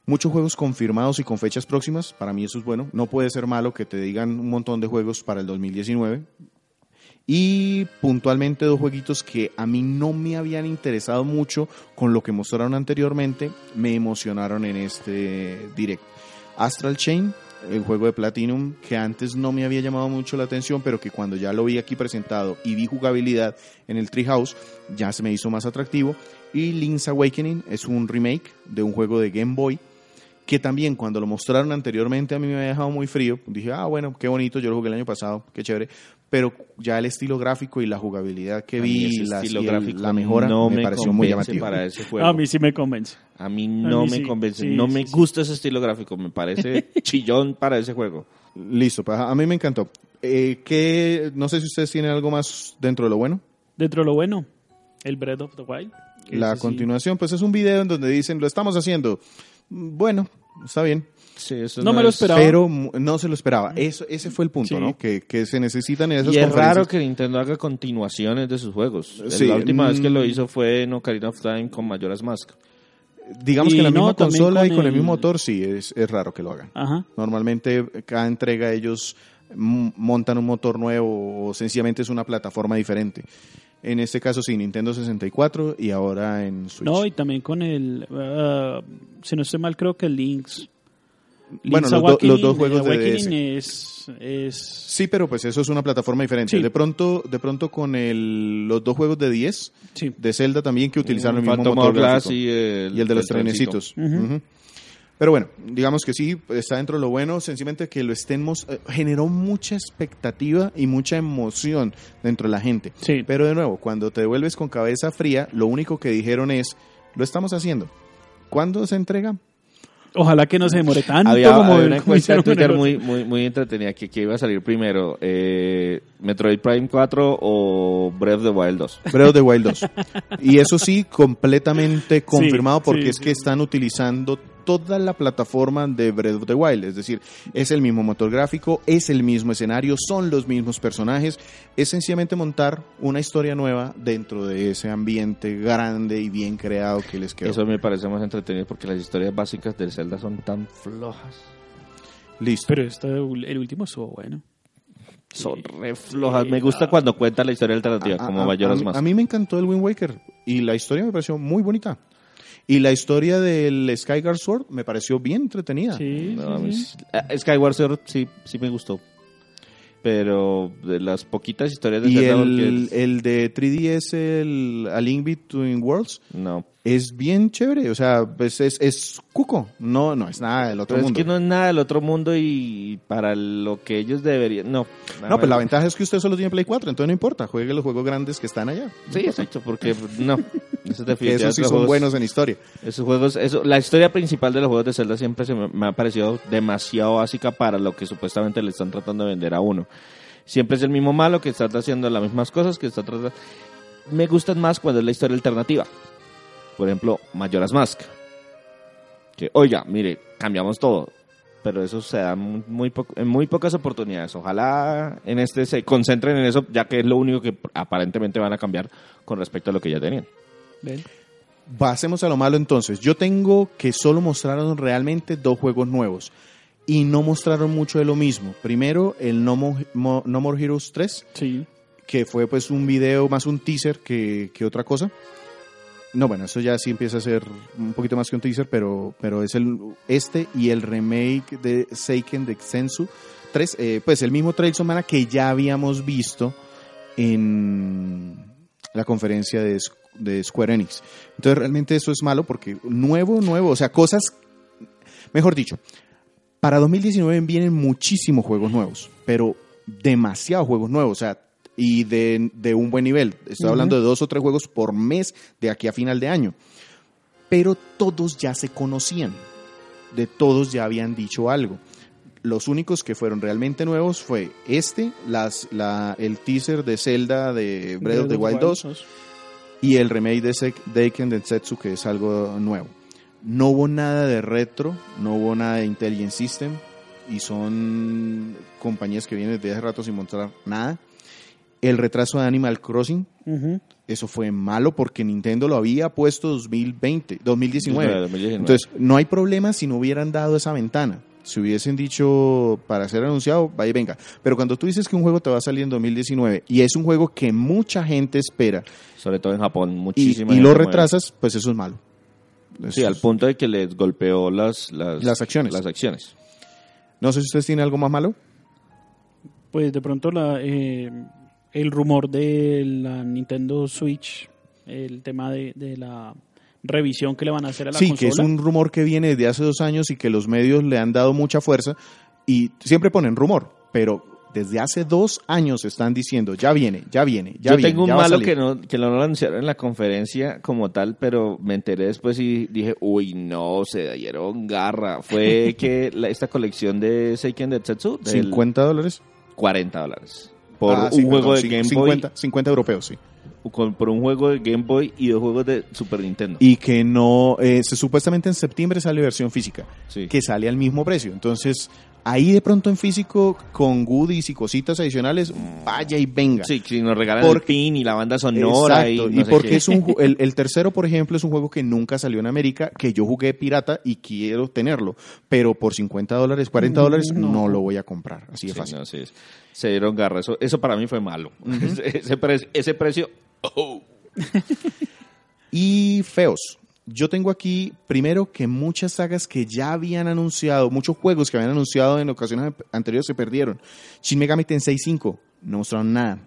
Speaker 5: Muchos juegos confirmados y con fechas próximas, para mí eso es bueno. No puede ser malo que te digan un montón de juegos para el 2019. Y puntualmente dos jueguitos que a mí no me habían interesado mucho con lo que mostraron anteriormente, me emocionaron en este direct. Astral Chain, el juego de Platinum, que antes no me había llamado mucho la atención, pero que cuando ya lo vi aquí presentado y vi jugabilidad en el Treehouse, ya se me hizo más atractivo. Y Link's Awakening es un remake de un juego de Game Boy que también cuando lo mostraron anteriormente a mí me había dejado muy frío. Dije, ah, bueno, qué bonito, yo lo jugué el año pasado, qué chévere. Pero ya el estilo gráfico y la jugabilidad que vi, las- y el- la mejora,
Speaker 4: no
Speaker 5: me,
Speaker 4: me,
Speaker 5: pareció muy llamativo.
Speaker 4: para ese juego.
Speaker 3: A mí sí me convence.
Speaker 4: A mí no
Speaker 3: mí
Speaker 4: me
Speaker 3: sí,
Speaker 4: convence,
Speaker 3: sí,
Speaker 4: no
Speaker 3: sí,
Speaker 4: me
Speaker 3: sí.
Speaker 4: gusta ese estilo gráfico, me parece chillón para ese juego.
Speaker 5: Listo, pues, a mí me encantó. Eh, ¿qué- no sé si ustedes tienen algo más dentro de lo bueno.
Speaker 3: Dentro de lo bueno, el Breath of the Wild.
Speaker 5: La continuación, pues es un video en donde dicen, lo estamos haciendo. Mm, Bueno, está bien.
Speaker 4: Sí, eso
Speaker 3: No me lo
Speaker 4: es-
Speaker 3: esperaba.
Speaker 5: Pero no se lo esperaba. Eso, ese fue el punto,
Speaker 3: Sí.
Speaker 5: ¿no? Que, que se necesitan esas
Speaker 4: Y es raro que Nintendo haga continuaciones de sus juegos.
Speaker 5: Sí,
Speaker 4: la última vez que lo
Speaker 5: mm.
Speaker 4: hizo fue en Ocarina of Time con Majora's Mask.
Speaker 5: Digamos
Speaker 3: Y
Speaker 5: que la
Speaker 3: no,
Speaker 5: misma consola y
Speaker 3: con
Speaker 5: el
Speaker 3: el-
Speaker 5: mismo motor, sí, es, es raro que lo hagan.
Speaker 3: Ajá.
Speaker 5: Normalmente cada entrega ellos montan un motor nuevo o sencillamente es una plataforma diferente. En este caso sí, Nintendo 64 y ahora en Switch.
Speaker 3: No, y también con el. ah, si no estoy mal, creo que el Links.
Speaker 5: Bueno, los, do- los dos juegos de DS.
Speaker 3: es, es
Speaker 5: Sí, pero pues eso es una plataforma diferente.
Speaker 3: Sí.
Speaker 5: De pronto, de pronto con el, los dos juegos de 10
Speaker 3: sí.
Speaker 5: de Zelda también que utilizaron el mismo
Speaker 4: Phantom
Speaker 5: motor gráfico.
Speaker 4: y el,
Speaker 5: y el de los
Speaker 4: trencito.
Speaker 5: trenecitos. Ujú. Pero bueno, digamos que sí, está dentro de lo bueno, sencillamente que lo estemos, eh, generó mucha expectativa y mucha emoción dentro de la gente.
Speaker 3: Sí.
Speaker 5: Pero de nuevo, cuando te devuelves con cabeza fría, lo único que dijeron es, lo estamos haciendo. ¿Cuándo se entrega?
Speaker 3: Ojalá que no se demore tanto
Speaker 4: Había,
Speaker 3: como,
Speaker 4: había una encuesta en Twitter muy, muy, muy entretenida que, que iba a salir primero, eh, Metroid Prime 4 o Breath of the Wild 2.
Speaker 5: Breath of the Wild 2. Y eso sí, completamente confirmado porque
Speaker 3: sí,
Speaker 5: es
Speaker 3: sí.
Speaker 5: que están utilizando toda la plataforma de Breath of the Wild. Es decir, es el mismo motor gráfico, es el mismo escenario, son los mismos personajes. Es sencillamente montar una historia nueva dentro de ese ambiente grande y bien creado que les quedó.
Speaker 4: Eso me parece más entretenido porque las historias básicas del Zelda son tan flojas.
Speaker 5: Listo.
Speaker 3: Pero esto, el último estuvo bueno.
Speaker 4: Son re flojas. Me gusta cuando cuenta la historia alternativa,
Speaker 5: A-
Speaker 4: como
Speaker 5: a-
Speaker 4: Mayoras
Speaker 5: a,
Speaker 4: más.
Speaker 5: a mí me encantó el Wind Waker y la historia me pareció muy bonita. Y la historia del Skyguard Sword me pareció bien entretenida.
Speaker 3: Sí,
Speaker 4: No,
Speaker 3: sí, sí.
Speaker 4: sí- ah, Skyward Sword sí, sí me gustó. Pero de las poquitas historias de
Speaker 5: Y el, el de 3DS, el A Link Between Worlds,
Speaker 4: no.
Speaker 5: Es bien chévere. O sea, pues es, es cuco. No, no es nada del otro
Speaker 4: Pero es
Speaker 5: mundo.
Speaker 4: que no es nada del otro mundo y para lo que ellos deberían. No.
Speaker 5: No, pues la ventaja es que usted solo tiene Play 4, entonces no importa. Juegue los juegos grandes que están allá.
Speaker 4: Sí, exacto, porque no. Eso
Speaker 5: esos sí son
Speaker 4: juegos-
Speaker 5: buenos en historia.
Speaker 4: Esos juegos, eso, la historia principal de los juegos de Zelda siempre se me, me ha parecido demasiado básica para lo que supuestamente le están tratando de vender a uno. Siempre es el mismo malo que está haciendo las mismas cosas que está tratando. Me gustan más cuando es la historia alternativa. Por ejemplo, Majora's Mask. Que, oiga, mire, cambiamos todo. Pero eso se da muy, po- en muy pocas oportunidades. Ojalá en este se concentren en eso, ya que es lo único que aparentemente van a cambiar con respecto a lo que ya tenían.
Speaker 3: Ven.
Speaker 5: Pasemos a lo malo entonces. Yo tengo que solo mostraron realmente dos juegos nuevos. Y no mostraron mucho de lo mismo. Primero, el No More, Mo- No More Heroes 3.
Speaker 3: Sí.
Speaker 5: que fue pues un video más un teaser que, que otra cosa. No, bueno, eso ya sí empieza a ser un poquito más que un teaser, pero, pero es el este y el remake de Seiken de Sensu 3, eh, pues el mismo Trails que ya habíamos visto en la conferencia de, de Square Enix. Entonces realmente eso es malo porque nuevo, nuevo, o sea, cosas, mejor dicho, para 2019 vienen muchísimos juegos nuevos, pero demasiados juegos nuevos, o sea, y de, de un buen nivel. Estoy hablando de dos o tres juegos por mes de aquí a final de año. Pero todos ya se conocían, de todos ya habían dicho algo. Los únicos que fueron realmente nuevos fue este, las, la, el teaser de Zelda de Breath of the Wild 2 y el remake de Deiken Densetsu, que es algo nuevo. No hubo nada de retro, no hubo nada de Intelligent System, y son compañías que vienen desde hace rato sin mostrar nada. El retraso de Animal Crossing, eso fue malo porque Nintendo lo había puesto 2020, 2019.
Speaker 4: 2019.
Speaker 5: Entonces, no hay problema si no hubieran dado esa ventana. Si hubiesen dicho para ser anunciado, vaya y venga. Pero cuando tú dices que un juego te va a salir en 2019 y es un juego que mucha gente espera
Speaker 4: Sobre todo en Japón,
Speaker 5: y,
Speaker 4: muchísima
Speaker 5: y
Speaker 4: gente
Speaker 5: lo
Speaker 4: mueve.
Speaker 5: retrasas, pues eso es malo.
Speaker 4: Sí, al punto de que les golpeó las, las,
Speaker 5: Las acciones.
Speaker 4: Las acciones.
Speaker 5: No sé si ustedes tienen algo más malo.
Speaker 3: Pues de pronto la, eh, el rumor de la Nintendo Switch, el tema de, de la revisión que le van a hacer a la
Speaker 5: Sí,
Speaker 3: consola.
Speaker 5: que es un rumor que viene desde hace dos años y que los medios le han dado mucha fuerza y siempre ponen rumor, pero desde hace dos años están diciendo, ya viene, ya viene, ya
Speaker 4: Yo
Speaker 5: viene.
Speaker 4: tengo un malo
Speaker 5: salir".
Speaker 4: que no, que no lo anunciaron en la conferencia como tal, pero me enteré después y dije, uy, no, se dieron garra. Fue que la- esta colección de Seiken Densetsu, del
Speaker 5: 50 dólares.
Speaker 4: 40 dólares. Por
Speaker 5: Ah,
Speaker 4: un juego de Game
Speaker 5: 50, 50 europeos, sí.
Speaker 4: Boy, con- por un juego de Game Boy y dos juegos de Super Nintendo.
Speaker 5: Y que no, eh, se, supuestamente en septiembre sale versión física,
Speaker 4: Sí.
Speaker 5: que sale al mismo precio. Entonces, ahí de pronto en físico, con goodies y cositas adicionales, vaya y venga.
Speaker 4: Sí, si nos regalan
Speaker 5: Porque-
Speaker 4: el pin y la banda sonora
Speaker 5: Exacto,
Speaker 4: y
Speaker 5: y,
Speaker 4: no sé
Speaker 5: porque
Speaker 4: qué.
Speaker 5: es un el, el tercero, por ejemplo, es un juego que nunca salió en América, que yo jugué pirata y quiero tenerlo, pero por 50 dólares, 40 dólares no.
Speaker 3: No.
Speaker 5: lo voy a comprar, así de
Speaker 4: Sí,
Speaker 5: fácil.
Speaker 4: no, sí, se dieron garra. Eso, eso para mí fue malo. ese, ese pre- ese precio. oh,
Speaker 5: Y feos. Yo tengo aquí, primero, que muchas sagas que ya habían anunciado, muchos juegos que habían anunciado en ocasiones anteriores se perdieron. Shin Megami Tensei 5, no mostraron nada.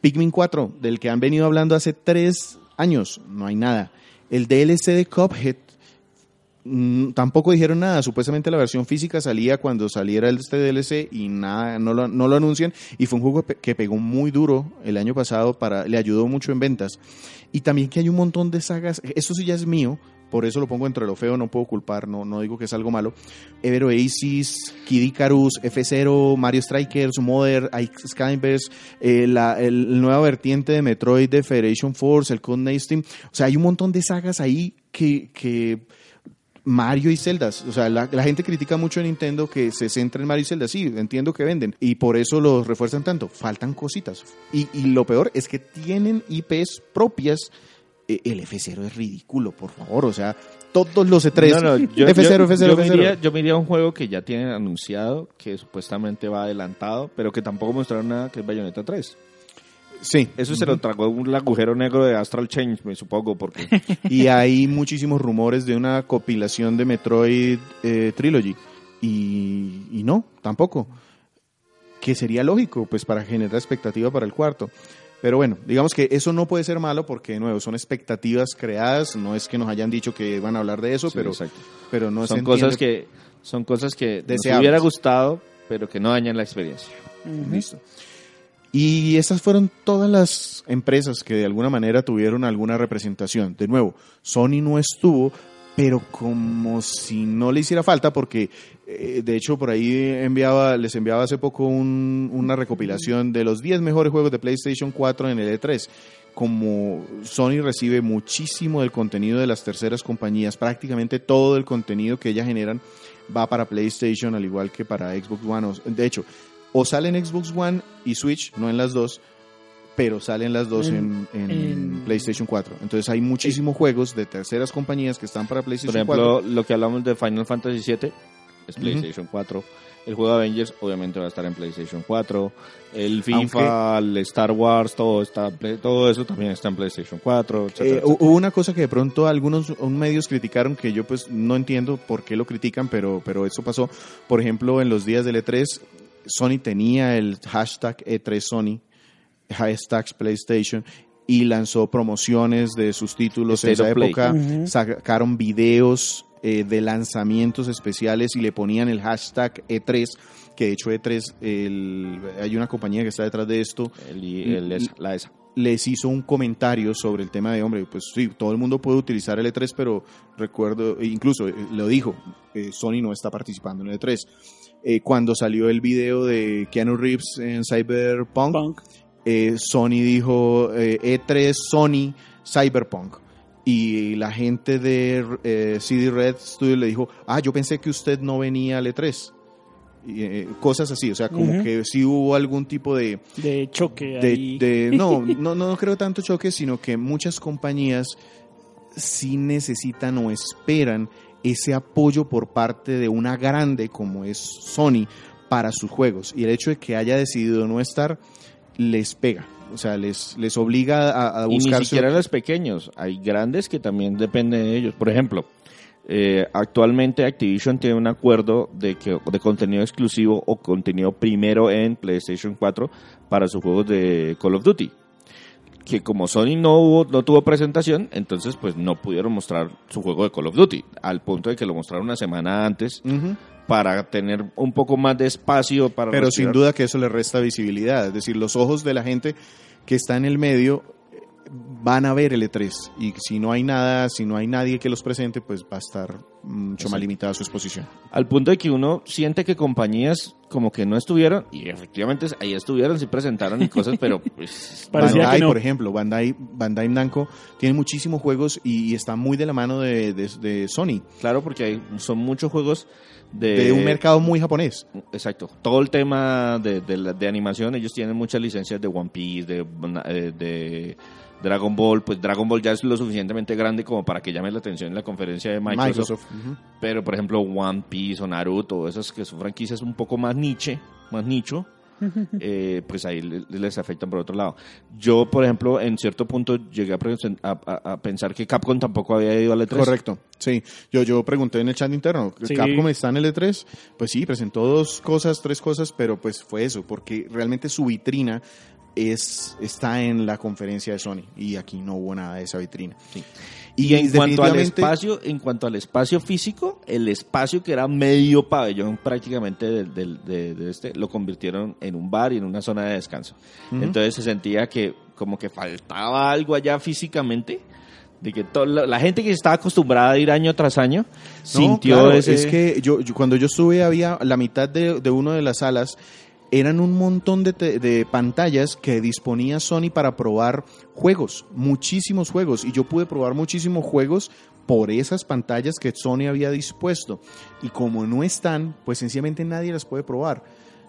Speaker 5: Pikmin 4, del que han venido hablando hace tres años, no hay nada. El DLC de Cuphead, tampoco dijeron nada. Supuestamente la versión física salía cuando saliera este DLC y nada, no lo, no lo anuncian. Y fue un juego que pegó muy duro el año pasado, para, le ayudó mucho en ventas. Y también que hay un montón de sagas, esto sí ya es mío, por eso lo pongo entre lo feo, no puedo culpar, no, no digo que es algo malo. Ever Oasis, Kid Icarus, F0, Mario Strikers, Mother, Skyverse, eh, la el, nueva vertiente de Metroid de Federation Force, el Codename Steam. O sea, hay un montón de sagas ahí que, que Mario y Zelda. O sea, la, la gente critica mucho a Nintendo que se centra en Mario y Zelda. Sí, entiendo que venden. Y por eso los refuerzan tanto. Faltan cositas. Y, y lo peor es que tienen IPs propias. Eh, El F0 es ridículo, por favor. O sea, todos los E3.
Speaker 4: No, no, yo,
Speaker 5: F0,
Speaker 4: yo-
Speaker 5: F0,
Speaker 4: yo me
Speaker 5: F0.
Speaker 4: iría- yo me iría a un juego que ya tienen anunciado, que supuestamente va adelantado, pero que tampoco mostraron nada, que es Bayonetta 3.
Speaker 5: Sí.
Speaker 4: Eso se lo tragó un agujero negro de Astral Change, me supongo, porque
Speaker 5: Y hay muchísimos rumores de una compilación de Metroid eh, Trilogy. Y, y no, tampoco. Que sería lógico, pues para generar expectativa para el cuarto. Pero bueno, digamos que eso no puede ser malo porque, de nuevo, son expectativas creadas. No es que nos hayan dicho que van a hablar de eso,
Speaker 4: Sí,
Speaker 5: pero,
Speaker 4: exacto.
Speaker 5: pero no
Speaker 4: son cosas que son cosas que nos
Speaker 5: Deseables.
Speaker 4: hubiera gustado, pero que no dañan la experiencia.
Speaker 5: Listo. Y esas fueron todas las empresas que de alguna manera tuvieron alguna representación. De nuevo, Sony no estuvo, pero como si no le hiciera falta, porque eh, de hecho por ahí enviaba, les enviaba hace poco un- una recopilación de los 10 mejores juegos de PlayStation 4 en el E3. Como Sony recibe muchísimo del contenido de las terceras compañías, prácticamente todo el contenido que ellas generan va para PlayStation, al igual que para Xbox One. De hecho, o sale en Xbox One y Switch, no en las dos, pero salen las dos en,
Speaker 3: En-
Speaker 5: en
Speaker 3: en-
Speaker 5: PlayStation 4. Entonces hay muchísimos juegos de terceras compañías que están para
Speaker 4: Por
Speaker 5: PlayStation
Speaker 4: ejemplo,
Speaker 5: 4.
Speaker 4: lo que hablamos de Final Fantasy VII es PlayStation 4. El juego de Avengers obviamente va a estar en PlayStation 4. El FIFA, el Star Wars, todo está todo eso también está en PlayStation 4, etcétera,
Speaker 5: Eh, hu- hubo una cosa que de pronto algunos un medios criticaron que yo pues no entiendo por qué lo critican, pero, pero eso pasó. Por ejemplo, en los días del E3, Sony tenía el hashtag E3 Sony, hashtag PlayStation, y lanzó promociones de sus títulos en esa época. Sacaron videos eh, de lanzamientos especiales y le ponían el hashtag E3, que de hecho E3, el- hay una compañía que está detrás de esto,
Speaker 4: El, y- el- la ESA.
Speaker 5: les hizo un comentario sobre el tema de, hombre, pues sí, todo el mundo puede utilizar el E3, pero recuerdo, e incluso eh, lo dijo, eh, Sony no está participando en el E3. Eh, cuando salió el video de Keanu Reeves en Cyberpunk,
Speaker 3: Punk.
Speaker 5: eh, Sony dijo eh, E3 Sony Cyberpunk. Y la gente de CD Red Studio le dijo, ah, yo pensé que usted no venía al E3. Y, eh, cosas así, o sea, como que sí hubo algún tipo de,
Speaker 3: De choque
Speaker 5: de,
Speaker 3: ahí.
Speaker 5: de- no, no, no creo tanto choque, sino que muchas compañías sí necesitan o esperan ese apoyo por parte de una grande como es Sony para sus juegos. Y el hecho de que haya decidido no estar les pega. O sea, les, les obliga a, a
Speaker 4: Y ni
Speaker 5: buscar
Speaker 4: siquiera los pequeños, hay grandes que también dependen de ellos. Por ejemplo, eh, actualmente Activision tiene un acuerdo de que de contenido exclusivo o contenido primero en PlayStation 4 para sus juegos de Call of Duty. Que como Sony no hubo, no tuvo presentación, entonces pues no pudieron mostrar su juego de Call of Duty, al punto de que lo mostraron una semana antes para tener un poco más de espacio para
Speaker 5: Pero sin duda que eso le resta visibilidad. Es decir, los ojos de la gente que está en el medio van a ver el E3. Y si no hay nada, si no hay nadie que los presente, pues va a estar mucho más limitada su exposición.
Speaker 4: Al punto de que uno siente que compañías como que no estuvieron, y efectivamente ahí estuvieron, sí presentaron y cosas, pero pues,
Speaker 5: Bandai,
Speaker 3: no.
Speaker 5: por ejemplo, Bandai, Bandai Namco tiene muchísimos juegos y, y está muy de la mano de, de- de Sony,
Speaker 4: claro, porque hay, son muchos juegos de,
Speaker 5: de un mercado muy japonés.
Speaker 4: Exacto. Todo el tema de, de, de animación, ellos tienen muchas licencias de One Piece, de, de Dragon Ball. Pues Dragon Ball ya es lo suficientemente grande como para que llame la atención en la conferencia de Microsoft. Pero, por ejemplo, One Piece o Naruto, esas que son franquicias un poco más niche, más nicho, eh, pues ahí le- les afectan por otro lado. Yo, por ejemplo, en cierto punto llegué a, a- a- a pensar que Capcom tampoco había ido al E3.
Speaker 5: Correcto, sí. Yo, yo pregunté en el chat interno,
Speaker 3: Sí.
Speaker 5: ¿Capcom está en el E3? Pues sí, presentó dos cosas, tres cosas, pero pues fue eso, porque realmente su vitrina es, está en la conferencia de Sony y aquí no hubo nada de esa vitrina.
Speaker 4: Y en cuanto al espacio, en cuanto al espacio físico, el espacio que era medio pabellón prácticamente de, de este, lo convirtieron en un bar y en una zona de descanso. Entonces se sentía que como que faltaba algo allá físicamente, de que la, la gente que estaba acostumbrada a ir año tras año
Speaker 5: No,
Speaker 4: sintió
Speaker 5: claro,
Speaker 4: ese...
Speaker 5: Es que yo, yo- cuando yo estuve había la mitad de, de una de las salas eran un montón de, de pantallas que disponía Sony para probar juegos, muchísimos juegos, y yo pude probar muchísimos juegos por esas pantallas que Sony había dispuesto. Y como no están, pues sencillamente nadie las puede probar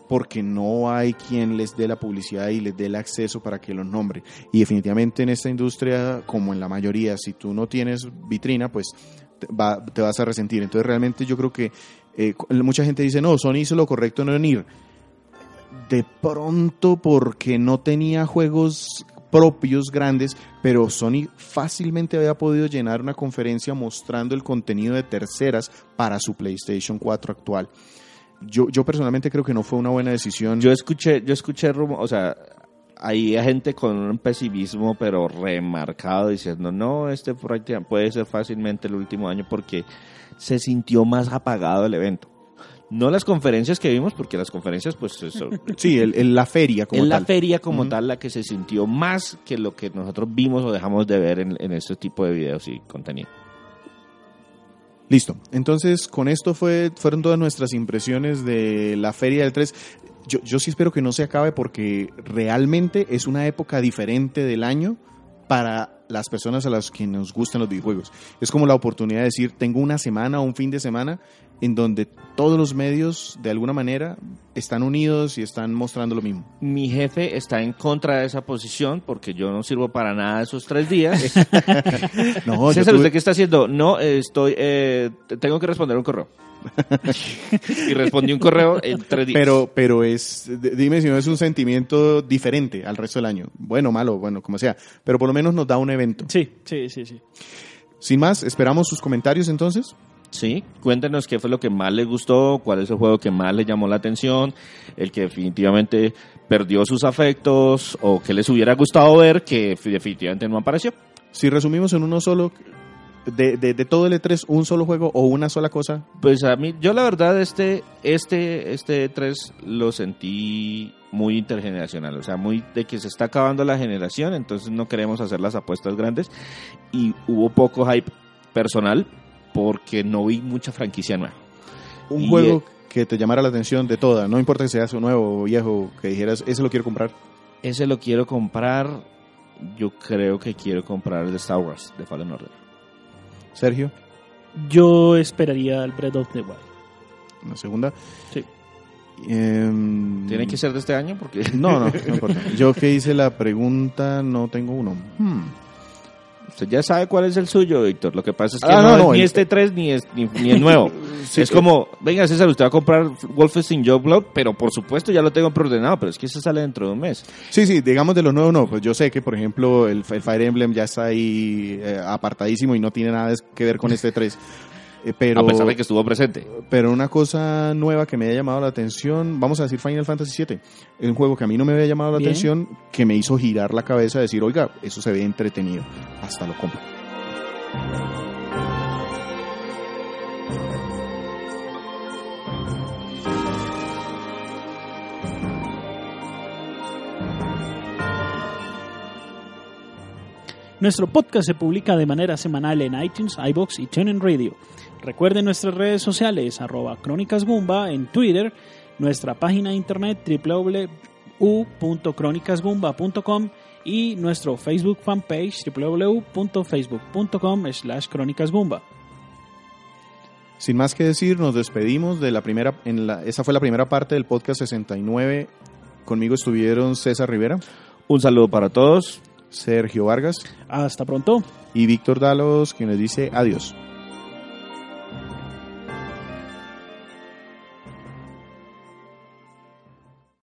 Speaker 5: porque no hay quien les dé la publicidad y les dé el acceso para que los nombre. Y definitivamente en esta industria, como en la mayoría, si tú no tienes vitrina, pues te, va- te vas a resentir. Entonces realmente yo creo que eh, mucha gente dice, no, Sony hizo lo correcto en no venir. De pronto porque no tenía juegos propios grandes, pero Sony fácilmente había podido llenar una conferencia mostrando el contenido de terceras para su PlayStation 4 actual. Yo, yo personalmente creo que no fue una buena decisión.
Speaker 4: Yo escuché, yo escuché o sea, hay gente con un pesimismo pero remarcado diciendo, no, este puede ser fácilmente el último año porque se sintió más apagado el evento. No las conferencias que vimos, porque las conferencias, pues eso,
Speaker 5: sí, el, el- la feria como
Speaker 4: es la feria como tal la que se sintió más que lo que nosotros vimos o dejamos de ver en, en este tipo de videos y contenido.
Speaker 5: Listo. Entonces, con esto fue, fueron todas nuestras impresiones de la Feria del 3. Yo, yo sí espero que no se acabe porque realmente es una época diferente del año para las personas a las que nos gustan los videojuegos. Es como la oportunidad de decir, tengo una semana o un fin de semana en donde todos los medios, de alguna manera, están unidos y están mostrando lo mismo.
Speaker 4: Mi jefe está en contra de esa posición porque yo no sirvo para nada esos tres días.
Speaker 5: No,
Speaker 4: César,
Speaker 5: tuve-
Speaker 4: ¿usted qué está haciendo? No, estoy, eh, te- tengo que responder un correo. y respondí un correo en tres días.
Speaker 5: Pero, pero es, dime si no es un sentimiento diferente al resto del año. Bueno, malo, bueno, como sea. Pero por lo menos nos da un evento.
Speaker 3: Sí, sí, sí, sí.
Speaker 5: Sin más, esperamos sus comentarios entonces.
Speaker 4: Sí, cuéntenos qué fue lo que más le gustó, cuál es el juego que más le llamó la atención, el que definitivamente perdió sus afectos o que les hubiera gustado ver que definitivamente no apareció.
Speaker 5: Si resumimos en uno solo, de, de, de todo el E3, un solo juego o una sola cosa.
Speaker 4: Pues a mí, yo la verdad este, este, este 3 lo sentí muy intergeneracional, o sea, muy de que se está acabando la generación, entonces no queremos hacer las apuestas grandes y hubo poco hype personal porque no vi mucha franquicia nueva.
Speaker 5: Un
Speaker 4: Y,
Speaker 5: juego
Speaker 4: eh,
Speaker 5: que te llamara la atención de toda. No importa que sea su nuevo o viejo, que dijeras, ese lo quiero comprar.
Speaker 4: Ese lo quiero comprar, yo creo que quiero comprar el de Star Wars, de Fallen Order.
Speaker 5: Sergio,
Speaker 3: Yo esperaría el Breath of the Wild.
Speaker 5: una segunda.
Speaker 3: Sí.
Speaker 5: Em,
Speaker 4: ¿Tiene que ser de este año? Porque
Speaker 5: No, no, no importa. Yo que hice la pregunta, no tengo uno. Hmm.
Speaker 4: Usted ya sabe cuál es el suyo, Víctor. Lo que pasa es que
Speaker 5: Ah,
Speaker 4: no,
Speaker 5: no,
Speaker 4: es ni
Speaker 5: el-
Speaker 4: este 3 ni, es, ni, ni el nuevo.
Speaker 5: Sí,
Speaker 4: es como, venga César, usted va a comprar Wolfenstein Youngblood, pero por supuesto ya lo tengo preordenado, pero es que ese sale dentro de un mes.
Speaker 5: Sí, sí, digamos de los nuevos no. Pues yo sé que, por ejemplo, el, el Fire Emblem ya está ahí eh, apartadísimo y no tiene nada que ver con este 3. Eh, pero,
Speaker 4: a pesar de que estuvo presente.
Speaker 5: pero una cosa nueva que me haya llamado la atención, vamos a decir Final Fantasy VII. Es un juego que a mí no me había llamado la
Speaker 3: Bien.
Speaker 5: atención, que me hizo girar la cabeza, decir, oiga, eso se ve entretenido. Hasta lo compro.
Speaker 3: Nuestro podcast se publica de manera semanal en iTunes, iBox y TuneIn Radio. Recuerden nuestras redes sociales, arroba Crónicas Gumba en Twitter, nuestra página de internet www.cronicasgumba.com y nuestro Facebook fanpage www.facebook.com slash crónicasgumba.
Speaker 5: Sin más que decir, nos despedimos de la primera, en la, esa fue la primera parte del podcast 69. Conmigo estuvieron César Rivera,
Speaker 4: Un saludo para todos.
Speaker 5: Sergio Vargas
Speaker 3: Hasta pronto.
Speaker 5: y Víctor Dalos, quien les dice adiós.